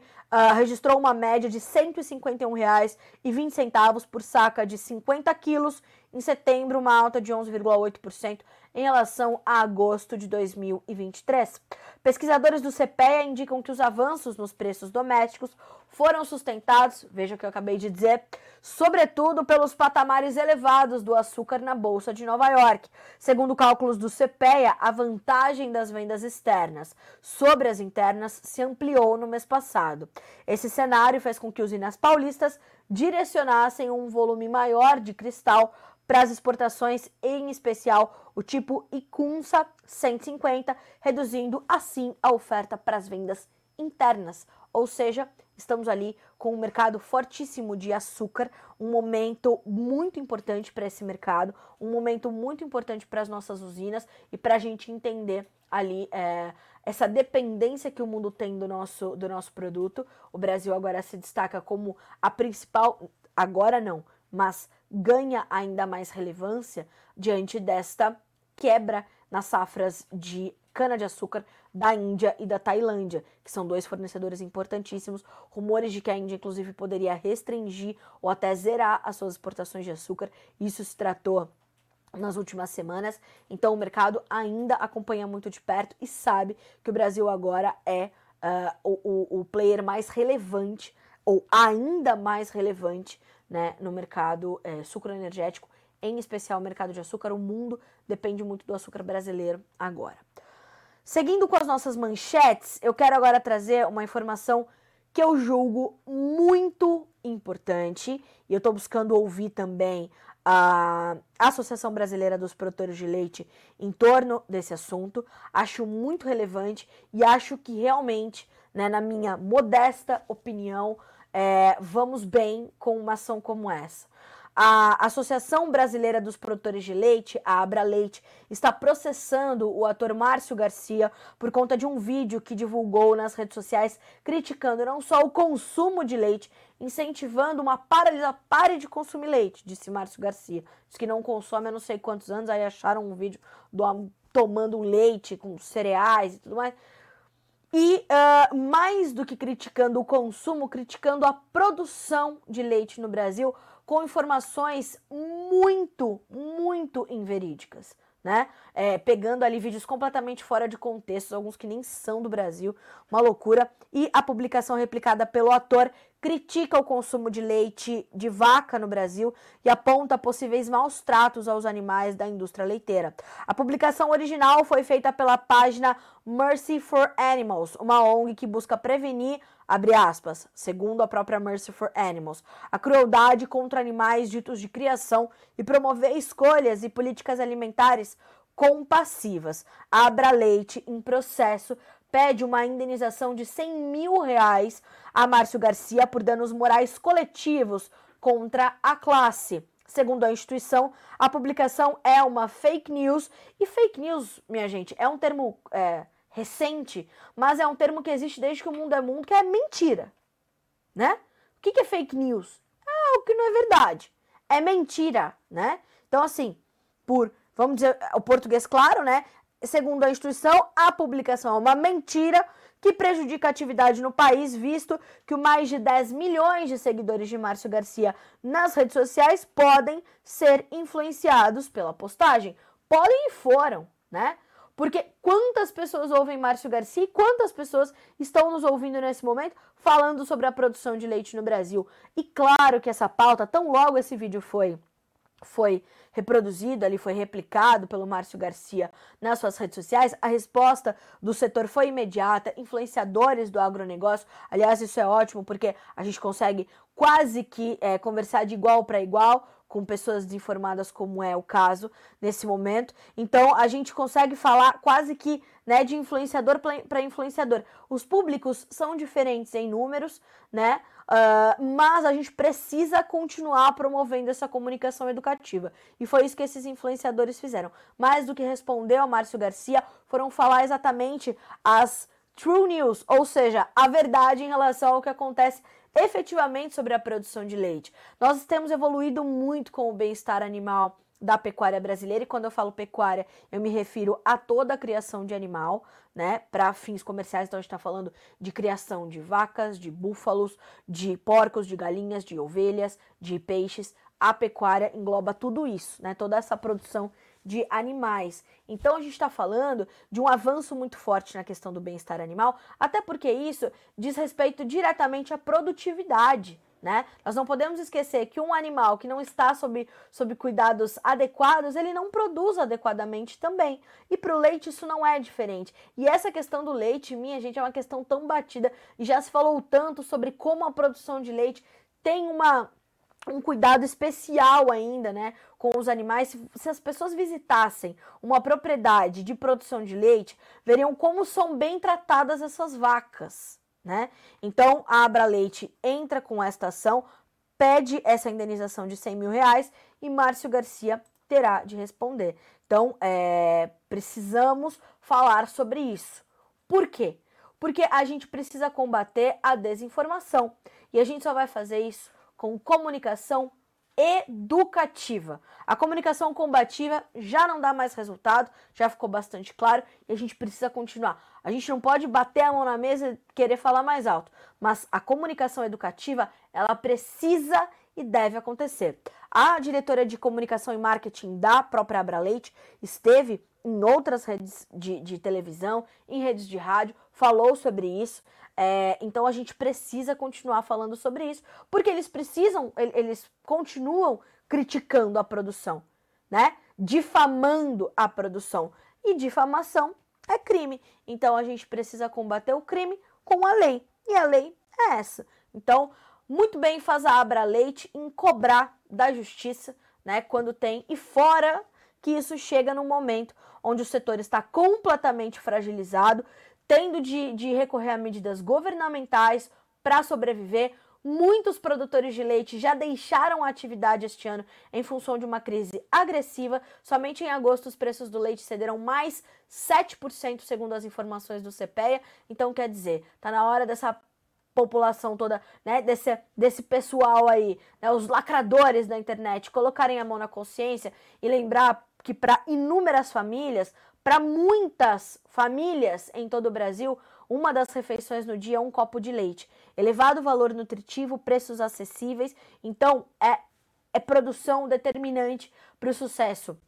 registrou uma média de R$ 151,20 por saca de 50 quilos em setembro, uma alta de 11,8% em relação a agosto de 2023. Pesquisadores do CPEA indicam que os avanços nos preços domésticos foram sustentados, veja o que eu acabei de dizer, sobretudo pelos patamares elevados do açúcar na Bolsa de Nova York. Segundo cálculos do CPEA, a vantagem das vendas externas sobre as internas se ampliou no mês passado. Esse cenário fez com que usinas paulistas direcionassem um volume maior de cristal para as exportações, em especial o tipo Icunsa 150, reduzindo assim a oferta para as vendas internas. Ou seja, estamos ali com um mercado fortíssimo de açúcar, um momento muito importante para esse mercado, um momento muito importante para as nossas usinas e para a gente entender ali é, essa dependência que o mundo tem do nosso, do nosso produto. O Brasil agora se destaca como a principal, agora não, mas ganha ainda mais relevância diante desta quebra nas safras de cana-de-açúcar da Índia e da Tailândia, que são dois fornecedores importantíssimos. Rumores de que a Índia, inclusive, poderia restringir ou até zerar as suas exportações de açúcar. Isso se tratou nas últimas semanas. Então, o mercado ainda acompanha muito de perto e sabe que o Brasil agora é uh, o, o, player mais relevante, ou ainda mais relevante, né, no mercado é, sucroenergético, em especial o mercado de açúcar. O mundo depende muito do açúcar brasileiro agora. Seguindo com as nossas manchetes, eu quero agora trazer uma informação que eu julgo muito importante e eu estou buscando ouvir também a Associação Brasileira dos Produtores de Leite em torno desse assunto. Acho muito relevante e acho que realmente, né, na minha modesta opinião, é, vamos bem com uma ação como essa. A Associação Brasileira dos Produtores de Leite, a Abra Leite, está processando o ator Márcio Garcia por conta de um vídeo que divulgou nas redes sociais criticando não só o consumo de leite, incentivando uma paralisa, pare de consumir leite, disse Márcio Garcia. Diz que não consome há não sei quantos anos, aí acharam um vídeo do tomando leite com cereais e tudo mais. E uh, mais do que criticando o consumo, criticando a produção de leite no Brasil com informações muito, muito inverídicas né? É, pegando ali vídeos completamente fora de contexto, alguns que nem são do Brasil, uma loucura. E a publicação replicada pelo ator critica o consumo de leite de vaca no Brasil e aponta possíveis maus tratos aos animais da indústria leiteira. A publicação original foi feita pela página Mercy for Animals, uma ONG que busca prevenir abre aspas, segundo a própria Mercy for Animals, a crueldade contra animais ditos de criação e promover escolhas e políticas alimentares compassivas. Abra Leite, em processo, pede uma indenização de 100 mil reais a Márcio Garcia por danos morais coletivos contra a classe. Segundo a instituição, a publicação é uma fake news. E fake news, minha gente, é um termo é, recente, mas é um termo que existe desde que o mundo é mundo, que é mentira. Né? O que é fake news? É o que não é verdade. É mentira, né? Então, assim, por, vamos dizer, o português claro, né? Segundo a instituição, a publicação é uma mentira que prejudica a atividade no país, visto que mais de 10 milhões de seguidores de Márcio Garcia nas redes sociais podem ser influenciados pela postagem. Podem e foram, né? Porque quantas pessoas ouvem Márcio Garcia e quantas pessoas estão nos ouvindo nesse momento falando sobre a produção de leite no Brasil? E claro que essa pauta, tão logo esse vídeo foi foi reproduzido, ali foi replicado pelo Márcio Garcia nas suas redes sociais, a resposta do setor foi imediata, influenciadores do agronegócio, aliás, isso é ótimo porque a gente consegue quase que é, conversar de igual para igual com pessoas desinformadas, como é o caso nesse momento. Então, a gente consegue falar quase que né, de influenciador para influenciador. Os públicos são diferentes em números, né? Uh, mas a gente precisa continuar promovendo essa comunicação educativa. E foi isso que esses influenciadores fizeram. Mais do que responder ao Márcio Garcia, foram falar exatamente as true news, ou seja, a verdade em relação ao que acontece efetivamente sobre a produção de leite. Nós temos evoluído muito com o bem-estar animal da pecuária brasileira, e quando eu falo pecuária, eu me refiro a toda a criação de animal, né, para fins comerciais. Então a gente está falando de criação de vacas, de búfalos, de porcos, de galinhas, de ovelhas, de peixes. A pecuária engloba tudo isso, né, toda essa produção de animais. Então a gente está falando de um avanço muito forte na questão do bem-estar animal, até porque isso diz respeito diretamente à produtividade. Né? Nós não podemos esquecer que um animal que não está sob, sob cuidados adequados, ele não produz adequadamente também. E para o leite isso não é diferente. E essa questão do leite, minha gente, é uma questão tão batida e já se falou tanto sobre como a produção de leite tem uma um cuidado especial ainda, né, com os animais. Se, as pessoas visitassem uma propriedade de produção de leite, veriam como são bem tratadas essas vacas, né? Então, a Abra Leite entra com esta ação, pede essa indenização de 100 mil reais e Márcio Garcia terá de responder. Então, é, precisamos falar sobre isso. Por quê? Porque a gente precisa combater a desinformação. E a gente só vai fazer isso com comunicação educativa. A comunicação combativa já não dá mais resultado, já ficou bastante claro e a gente precisa continuar. A gente não pode bater a mão na mesa e querer falar mais alto, mas a comunicação educativa, ela precisa e deve acontecer. A diretora de comunicação e marketing da própria Abra Leite esteve em outras redes de, de televisão, em redes de rádio, falou sobre isso. É, então a gente precisa continuar falando sobre isso, porque eles precisam, eles continuam criticando a produção, né? Difamando a produção. E difamação é crime. Então a gente precisa combater o crime com a lei. E a lei é essa. Então, muito bem faz a Abra Leite em cobrar da justiça, né? Quando tem, e fora que isso chega num momento onde o setor está completamente fragilizado, tendo de, de recorrer a medidas governamentais para sobreviver. Muitos produtores de leite já deixaram a atividade este ano em função de uma crise agressiva. Somente em agosto os preços do leite cederam mais 7%, segundo as informações do CPEA. Então, quer dizer, tá na hora dessa população toda, né, desse, desse pessoal aí, né, os lacradores da internet, colocarem a mão na consciência e lembrar que para inúmeras famílias para muitas famílias em todo o Brasil, uma das refeições no dia é um copo de leite. Elevado valor nutritivo, preços acessíveis, então é, é produção determinante para o sucesso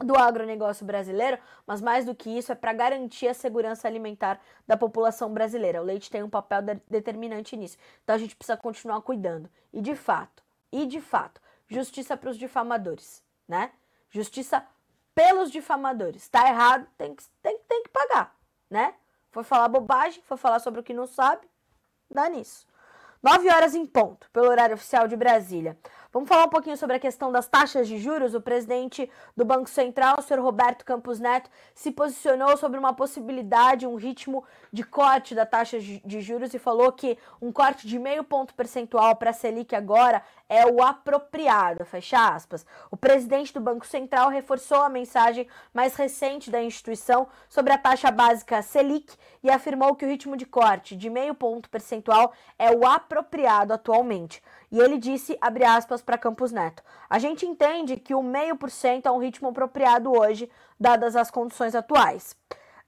do agronegócio brasileiro, mas mais do que isso é para garantir a segurança alimentar da população brasileira. O leite tem um papel de determinante nisso. Então a gente precisa continuar cuidando. E de fato, e de fato, justiça para os difamadores, né? Justiça pelos difamadores. Tá errado, tem que, tem, tem que pagar, né? Foi falar bobagem, foi falar sobre o que não sabe, dá nisso. 9 horas em ponto, pelo horário oficial de Brasília. Vamos falar um pouquinho sobre a questão das taxas de juros. O presidente do Banco Central, o senhor Roberto Campos Neto, se posicionou sobre uma possibilidade, um ritmo de corte da taxa de juros e falou que um corte de meio ponto percentual para a Selic agora é o apropriado, fecha aspas. O presidente do Banco Central reforçou a mensagem mais recente da instituição sobre a taxa básica Selic e afirmou que o ritmo de corte de meio ponto percentual é o apropriado atualmente. E ele disse, abre aspas, para Campos Neto: A gente entende que o meio por cento é um ritmo apropriado hoje, dadas as condições atuais.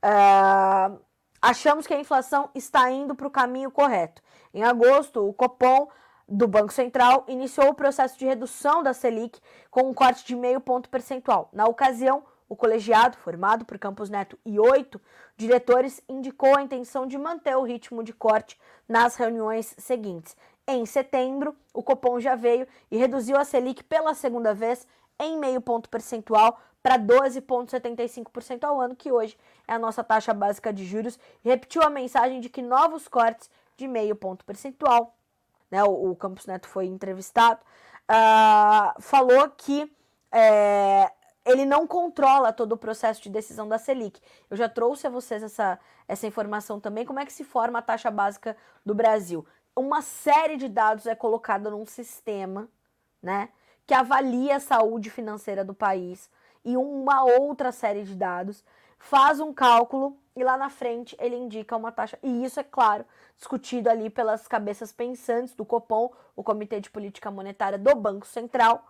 Uh, achamos que a inflação está indo para o caminho correto. Em agosto, o Copom do Banco Central iniciou o processo de redução da Selic com um corte de meio ponto percentual. Na ocasião, o colegiado, formado por Campos Neto e oito diretores, indicou a intenção de manter o ritmo de corte nas reuniões seguintes. Em setembro, o Copom já veio e reduziu a Selic pela segunda vez em meio ponto percentual para 12,75% ao ano, que hoje é a nossa taxa básica de juros, e repetiu a mensagem de que novos cortes de meio ponto percentual, né, o, o Campos Neto foi entrevistado, uh, falou que é, ele não controla todo o processo de decisão da Selic. Eu já trouxe a vocês essa, essa informação também, como é que se forma a taxa básica do Brasil uma série de dados é colocada num sistema, né, que avalia a saúde financeira do país e uma outra série de dados faz um cálculo e lá na frente ele indica uma taxa. E isso é claro, discutido ali pelas cabeças pensantes do Copom, o Comitê de Política Monetária do Banco Central,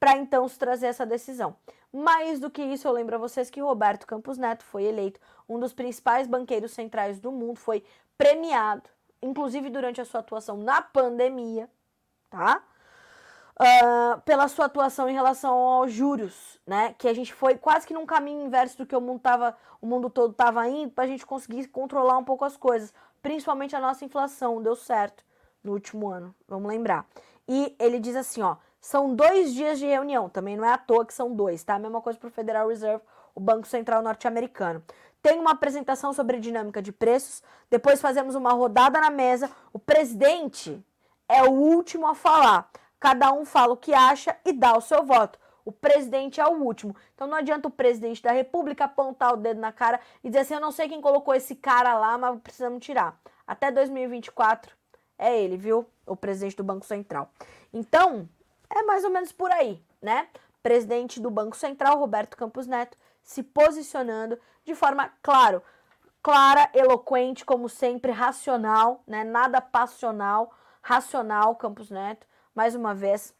para então se trazer essa decisão. Mais do que isso, eu lembro a vocês que Roberto Campos Neto foi eleito um dos principais banqueiros centrais do mundo, foi premiado inclusive durante a sua atuação na pandemia, tá? Uh, pela sua atuação em relação aos juros, né? Que a gente foi quase que num caminho inverso do que o mundo, tava, o mundo todo estava indo, para a gente conseguir controlar um pouco as coisas, principalmente a nossa inflação, deu certo no último ano, vamos lembrar. E ele diz assim, ó, são dois dias de reunião, também não é à toa que são dois, tá? Mesma coisa para o Federal Reserve, o Banco Central norte-americano tem uma apresentação sobre dinâmica de preços, depois fazemos uma rodada na mesa. O presidente é o último a falar. Cada um fala o que acha e dá o seu voto. O presidente é o último. Então não adianta o presidente da República apontar o dedo na cara e dizer assim: eu não sei quem colocou esse cara lá, mas precisamos tirar. Até 2024 é ele, viu? O presidente do Banco Central. Então, é mais ou menos por aí, né? Presidente do Banco Central, Roberto Campos Neto, se posicionando de forma, claro, clara, eloquente, como sempre, racional, né? Nada passional, racional, Campos Neto, mais uma vez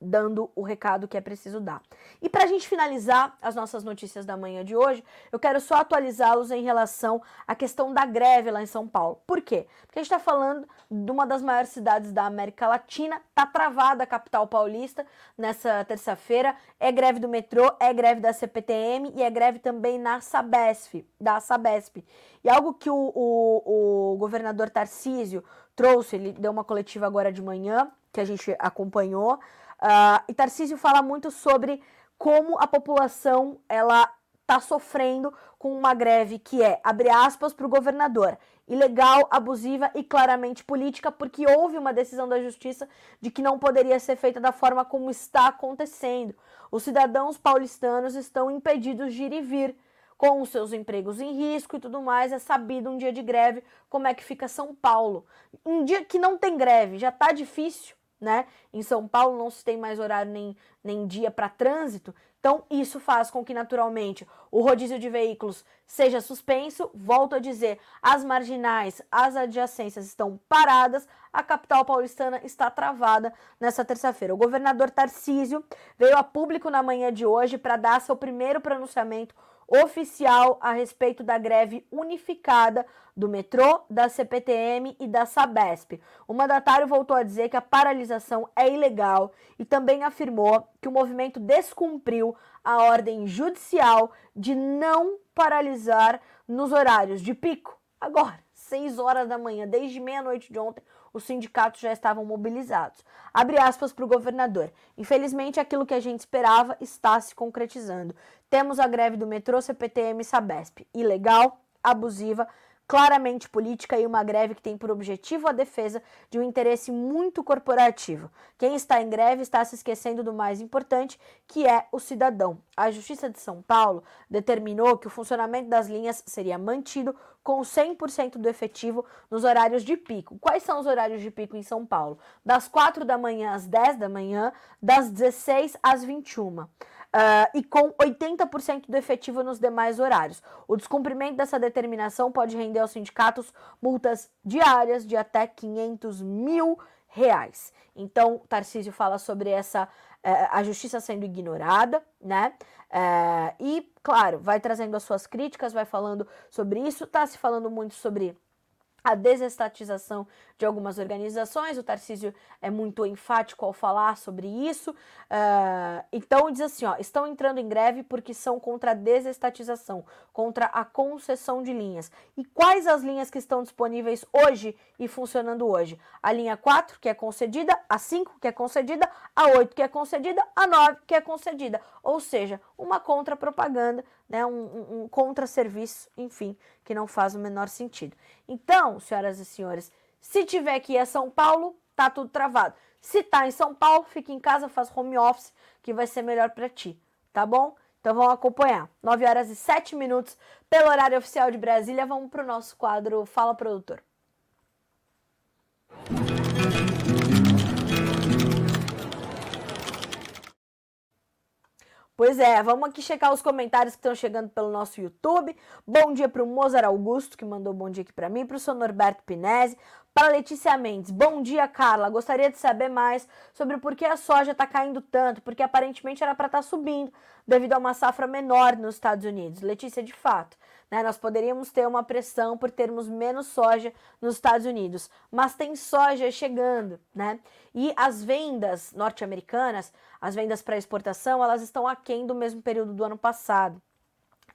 dando o recado que é preciso dar. E para a gente finalizar as nossas notícias da manhã de hoje, eu quero só atualizá-los em relação à questão da greve lá em São Paulo. Por quê? Porque a gente está falando de uma das maiores cidades da América Latina, tá travada a capital paulista nessa terça-feira, é greve do metrô, é greve da CPTM e é greve também na Sabesp, da Sabesp. E algo que o, o, o governador Tarcísio trouxe, ele deu uma coletiva agora de manhã, que a gente acompanhou, Uh, e Tarcísio fala muito sobre como a população ela está sofrendo com uma greve que é, abre aspas, para o governador, ilegal, abusiva e claramente política, porque houve uma decisão da justiça de que não poderia ser feita da forma como está acontecendo. Os cidadãos paulistanos estão impedidos de ir e vir com os seus empregos em risco e tudo mais. É sabido um dia de greve como é que fica São Paulo. Um dia que não tem greve, já está difícil né? Em São Paulo não se tem mais horário nem, nem dia para trânsito, então isso faz com que naturalmente o rodízio de veículos seja suspenso. Volto a dizer, as marginais, as adjacências estão paradas, a capital paulistana está travada nessa terça-feira. O governador Tarcísio veio a público na manhã de hoje para dar seu primeiro pronunciamento oficial a respeito da greve unificada do metrô, da CPTM e da Sabesp. O mandatário voltou a dizer que a paralisação é ilegal e também afirmou que o movimento descumpriu a ordem judicial de não paralisar nos horários de pico. Agora, 6 horas da manhã, desde meia-noite de ontem, os sindicatos já estavam mobilizados. Abre aspas para o governador. Infelizmente, aquilo que a gente esperava está se concretizando. Temos a greve do metrô, CPTM Sabesp. Ilegal, abusiva, claramente política e uma greve que tem por objetivo a defesa de um interesse muito corporativo. Quem está em greve está se esquecendo do mais importante, que é o cidadão. A Justiça de São Paulo determinou que o funcionamento das linhas seria mantido com 100% do efetivo nos horários de pico. Quais são os horários de pico em São Paulo? Das 4 da manhã às 10 da manhã, das 16 às 21 uh, e com 80% do efetivo nos demais horários. O descumprimento dessa determinação pode render aos sindicatos multas diárias de até 500 mil reais. Então, Tarcísio fala sobre essa uh, a justiça sendo ignorada, né? Uh, e, claro, vai trazendo as suas críticas, vai falando sobre isso, tá se falando muito sobre a desestatização de algumas organizações. O Tarcísio é muito enfático ao falar sobre isso. Uh, então, diz assim: ó, estão entrando em greve porque são contra a desestatização, contra a concessão de linhas. E quais as linhas que estão disponíveis hoje e funcionando hoje? A linha 4, que é concedida, a 5, que é concedida, a 8, que é concedida, a 9, que é concedida. Ou seja, uma contra-propaganda, né, um, um, contra-serviço, enfim, que não faz o menor sentido. Então, senhoras e senhores, se tiver que ir a São Paulo, tá tudo travado. Se tá em São Paulo, fica em casa, faz home office, que vai ser melhor para ti, tá bom? Então vamos acompanhar. 9 horas e 7 minutos pelo horário oficial de Brasília. Vamos para o nosso quadro Fala Produtor. Pois é, vamos aqui checar os comentários que estão chegando pelo nosso YouTube. Bom dia para o Mozart Augusto, que mandou bom dia aqui para mim, para o seu Norberto Pinese, para Letícia Mendes. Bom dia, Carla. Gostaria de saber mais sobre por que a soja está caindo tanto, porque aparentemente era para estar tá subindo devido a uma safra menor nos Estados Unidos. Letícia, de fato, né, nós poderíamos ter uma pressão por termos menos soja nos Estados Unidos, mas tem soja chegando, né? E as vendas norte-americanas, as vendas para exportação, elas estão aquém do mesmo período do ano passado.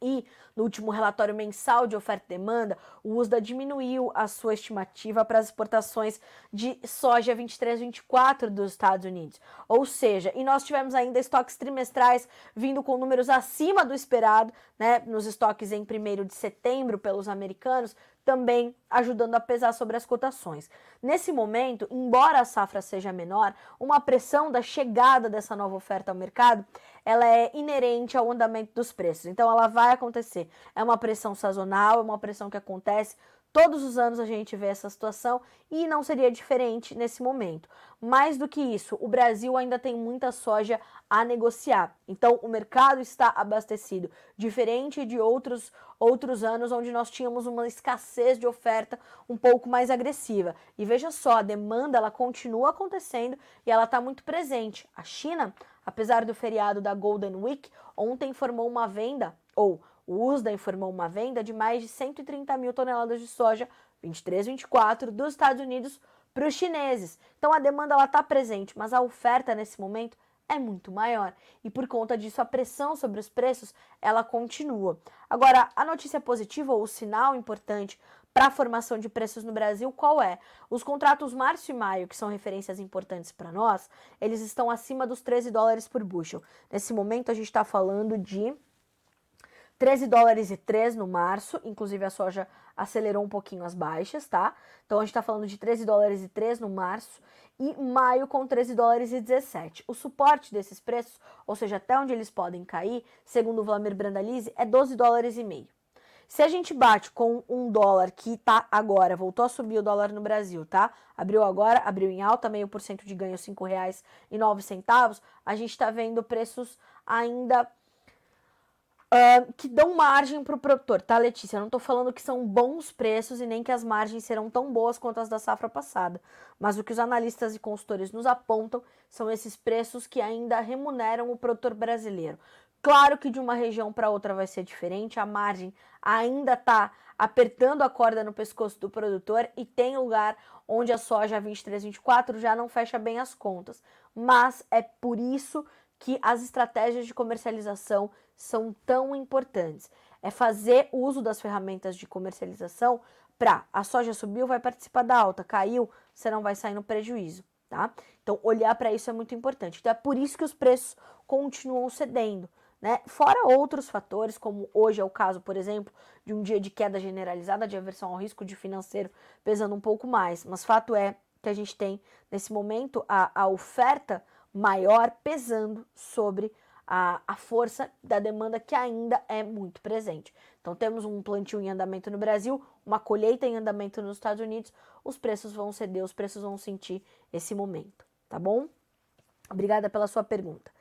E no último relatório mensal de oferta e demanda, o USDA diminuiu a sua estimativa para as exportações de soja 23-24 dos Estados Unidos. Ou seja, e nós tivemos ainda estoques trimestrais vindo com números acima do esperado, né, nos estoques em 1 de setembro pelos americanos, também ajudando a pesar sobre as cotações. Nesse momento, embora a safra seja menor, uma pressão da chegada dessa nova oferta ao mercado, ela é inerente ao andamento dos preços. Então ela vai acontecer. É uma pressão sazonal, é uma pressão que acontece Todos os anos a gente vê essa situação e não seria diferente nesse momento. Mais do que isso, o Brasil ainda tem muita soja a negociar. Então, o mercado está abastecido, diferente de outros outros anos onde nós tínhamos uma escassez de oferta um pouco mais agressiva. E veja só, a demanda ela continua acontecendo e ela está muito presente. A China, apesar do feriado da Golden Week, ontem informou uma venda ou o USDA informou uma venda de mais de 130 mil toneladas de soja 23, 24 dos Estados Unidos para os chineses. Então a demanda está presente, mas a oferta nesse momento é muito maior e por conta disso a pressão sobre os preços ela continua. Agora a notícia positiva ou o sinal importante para a formação de preços no Brasil qual é? Os contratos março e maio, que são referências importantes para nós, eles estão acima dos 13 dólares por bushel. Nesse momento a gente está falando de 13 dólares e 3 no março, inclusive a soja acelerou um pouquinho as baixas, tá? Então a gente está falando de 13 dólares e 3 no março e maio com 13 dólares e 17. O suporte desses preços, ou seja, até onde eles podem cair, segundo o Vladimir Brandalize, é 12 dólares e meio. Se a gente bate com um dólar que tá agora, voltou a subir o dólar no Brasil, tá? Abriu agora, abriu em alta, meio por cento de ganho, R$ reais e nove centavos, a gente está vendo preços ainda uh, que dão margem para o produtor, tá, Letícia? Eu não estou falando que são bons preços e nem que as margens serão tão boas quanto as da safra passada. Mas o que os analistas e consultores nos apontam são esses preços que ainda remuneram o produtor brasileiro. Claro que de uma região para outra vai ser diferente, a margem ainda está apertando a corda no pescoço do produtor e tem lugar onde a soja 23, 24 já não fecha bem as contas. Mas é por isso que as estratégias de comercialização são tão importantes. É fazer uso das ferramentas de comercialização para a soja subiu, vai participar da alta, caiu, você não vai sair no prejuízo, tá? Então, olhar para isso é muito importante. Então, é por isso que os preços continuam cedendo, né? Fora outros fatores, como hoje é o caso, por exemplo, de um dia de queda generalizada, de aversão ao risco de financeiro pesando um pouco mais. Mas fato é que a gente tem, nesse momento, a, a oferta maior pesando sobre a, a força da demanda que ainda é muito presente. Então, temos um plantio em andamento no Brasil, uma colheita em andamento nos Estados Unidos, os preços vão ceder, os preços vão sentir esse momento, tá bom? Obrigada pela sua pergunta.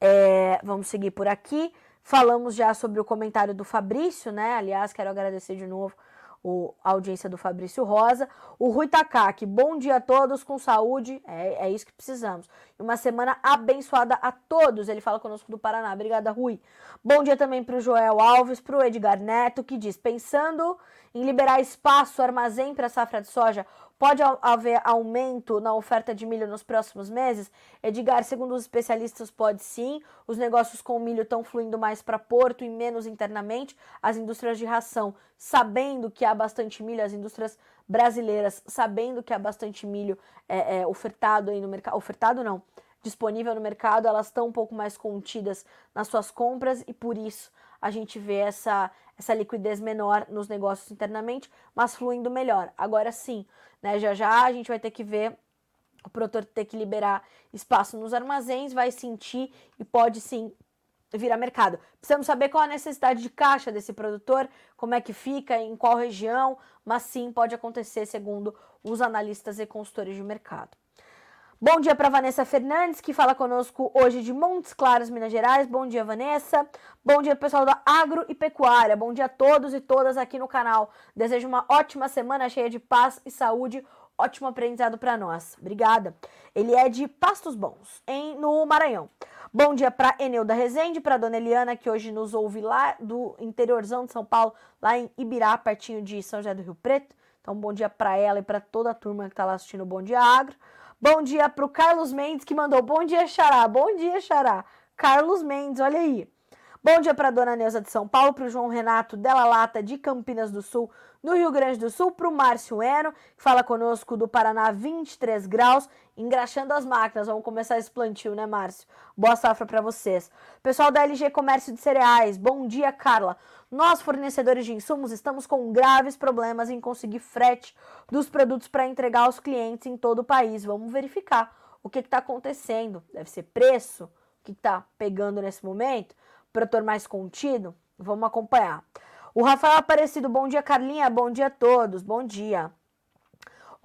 É, vamos seguir por aqui. Falamos já sobre o comentário do Fabrício, né? Aliás, quero agradecer de novo o, a audiência do Fabrício Rosa. O Rui Takaki, bom dia a todos, com saúde, é, é isso que precisamos. Uma semana abençoada a todos. Ele fala conosco do Paraná. Obrigada, Rui. Bom dia também para o Joel Alves, para o Edgar Neto, que diz: pensando em liberar espaço, armazém para safra de soja, Pode haver aumento na oferta de milho nos próximos meses? Edgar, segundo os especialistas, pode sim. Os negócios com milho estão fluindo mais para Porto e menos internamente. As indústrias de ração, sabendo que há bastante milho, as indústrias brasileiras, sabendo que há bastante milho é, é, ofertado aí no mercado. Ofertado não, disponível no mercado, elas estão um pouco mais contidas nas suas compras e por isso a gente vê essa, essa liquidez menor nos negócios internamente, mas fluindo melhor. Agora sim, né, já já a gente vai ter que ver o produtor ter que liberar espaço nos armazéns, vai sentir e pode sim virar mercado. Precisamos saber qual a necessidade de caixa desse produtor, como é que fica, em qual região, mas sim pode acontecer segundo os analistas e consultores de mercado. Bom dia para Vanessa Fernandes, que fala conosco hoje de Montes Claros, Minas Gerais. Bom dia, Vanessa. Bom dia, pessoal da Agro e Pecuária. Bom dia a todos e todas aqui no canal. Desejo uma ótima semana cheia de paz e saúde. Ótimo aprendizado para nós. Obrigada. Ele é de Pastos Bons, em no Maranhão. Bom dia para Eneuda Rezende, para Dona Eliana, que hoje nos ouve lá do interiorzão de São Paulo, lá em Ibirá, pertinho de São José do Rio Preto. Então, bom dia para ela e para toda a turma que está lá assistindo o Bom Dia Agro. Bom dia para o Carlos Mendes, que mandou bom dia, Xará. Bom dia, Xará. Carlos Mendes, olha aí. Bom dia para dona Neuza de São Paulo, para o João Renato Della Lata de Campinas do Sul, no Rio Grande do Sul, para o Márcio Eno, que fala conosco do Paraná, 23 graus, engraxando as máquinas. Vamos começar esse plantio, né, Márcio? Boa safra para vocês. Pessoal da LG Comércio de Cereais, bom dia, Carla. Nós, fornecedores de insumos, estamos com graves problemas em conseguir frete dos produtos para entregar aos clientes em todo o país. Vamos verificar o que está acontecendo. Deve ser preço, o que está pegando nesse momento, produtor mais contido. Vamos acompanhar. O Rafael Aparecido, bom dia, Carlinha. Bom dia a todos. Bom dia.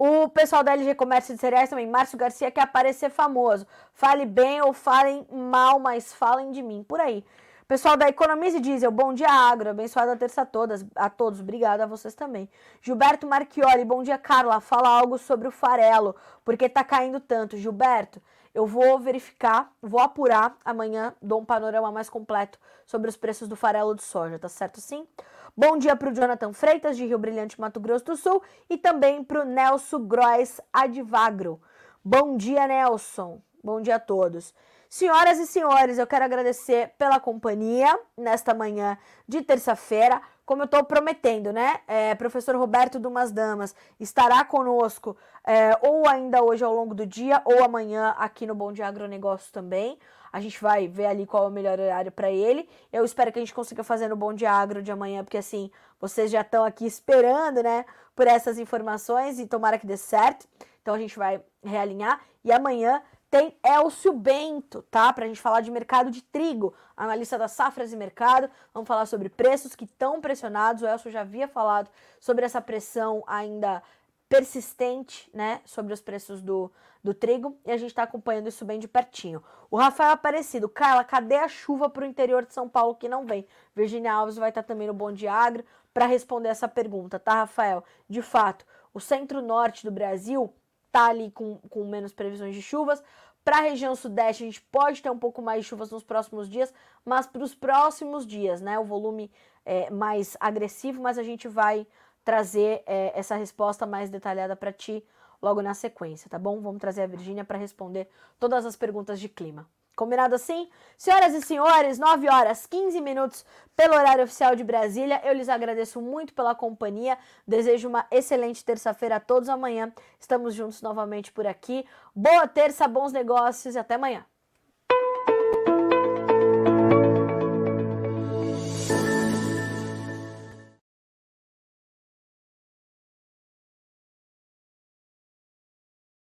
O pessoal da LG Comércio de Cereais também, Márcio Garcia, quer aparecer famoso. Fale bem ou falem mal, mas falem de mim. Por aí. Pessoal da Economize Diesel, bom dia, Agro. Abençoada terça a, todas, a todos. Obrigada a vocês também. Gilberto Marchioli, bom dia, Carla. Fala algo sobre o farelo, porque tá caindo tanto. Gilberto, eu vou verificar, vou apurar amanhã, dou um panorama mais completo sobre os preços do farelo de soja, tá certo sim? Bom dia para o Jonathan Freitas, de Rio Brilhante, Mato Grosso do Sul, e também para o Nelson Grois Advagro. Bom dia, Nelson. Bom dia a todos. Senhoras e senhores, eu quero agradecer pela companhia nesta manhã de terça-feira. Como eu estou prometendo, né? É, professor Roberto Dumas Damas estará conosco é, ou ainda hoje ao longo do dia ou amanhã aqui no Bom Dia Agronegócio também. A gente vai ver ali qual é o melhor horário para ele. Eu espero que a gente consiga fazer no Bom Dia Agro de amanhã, porque assim, vocês já estão aqui esperando, né, por essas informações e tomara que dê certo. Então a gente vai realinhar e amanhã tem Elcio Bento, tá? Para a gente falar de mercado de trigo, analista das safras e mercado. Vamos falar sobre preços que estão pressionados. O Elcio já havia falado sobre essa pressão ainda persistente, né, sobre os preços do, do trigo, e a gente está acompanhando isso bem de pertinho. O Rafael Aparecido, Carla, cadê a chuva para o interior de São Paulo que não vem? Virginia Alves vai estar tá também no Bom Dia Agro para responder essa pergunta, tá, Rafael? De fato, o centro-norte do Brasil tá ali com, com menos previsões de chuvas. Para a região sudeste, a gente pode ter um pouco mais de chuvas nos próximos dias, mas para os próximos dias, né? O volume é mais agressivo, mas a gente vai trazer é, essa resposta mais detalhada para ti logo na sequência, tá bom? Vamos trazer a Virgínia para responder todas as perguntas de clima. Combinado assim? Senhoras e senhores, 9 horas 15 minutos pelo horário oficial de Brasília. Eu lhes agradeço muito pela companhia. Desejo uma excelente terça-feira a todos. Amanhã estamos juntos novamente por aqui. Boa terça, bons negócios e até amanhã.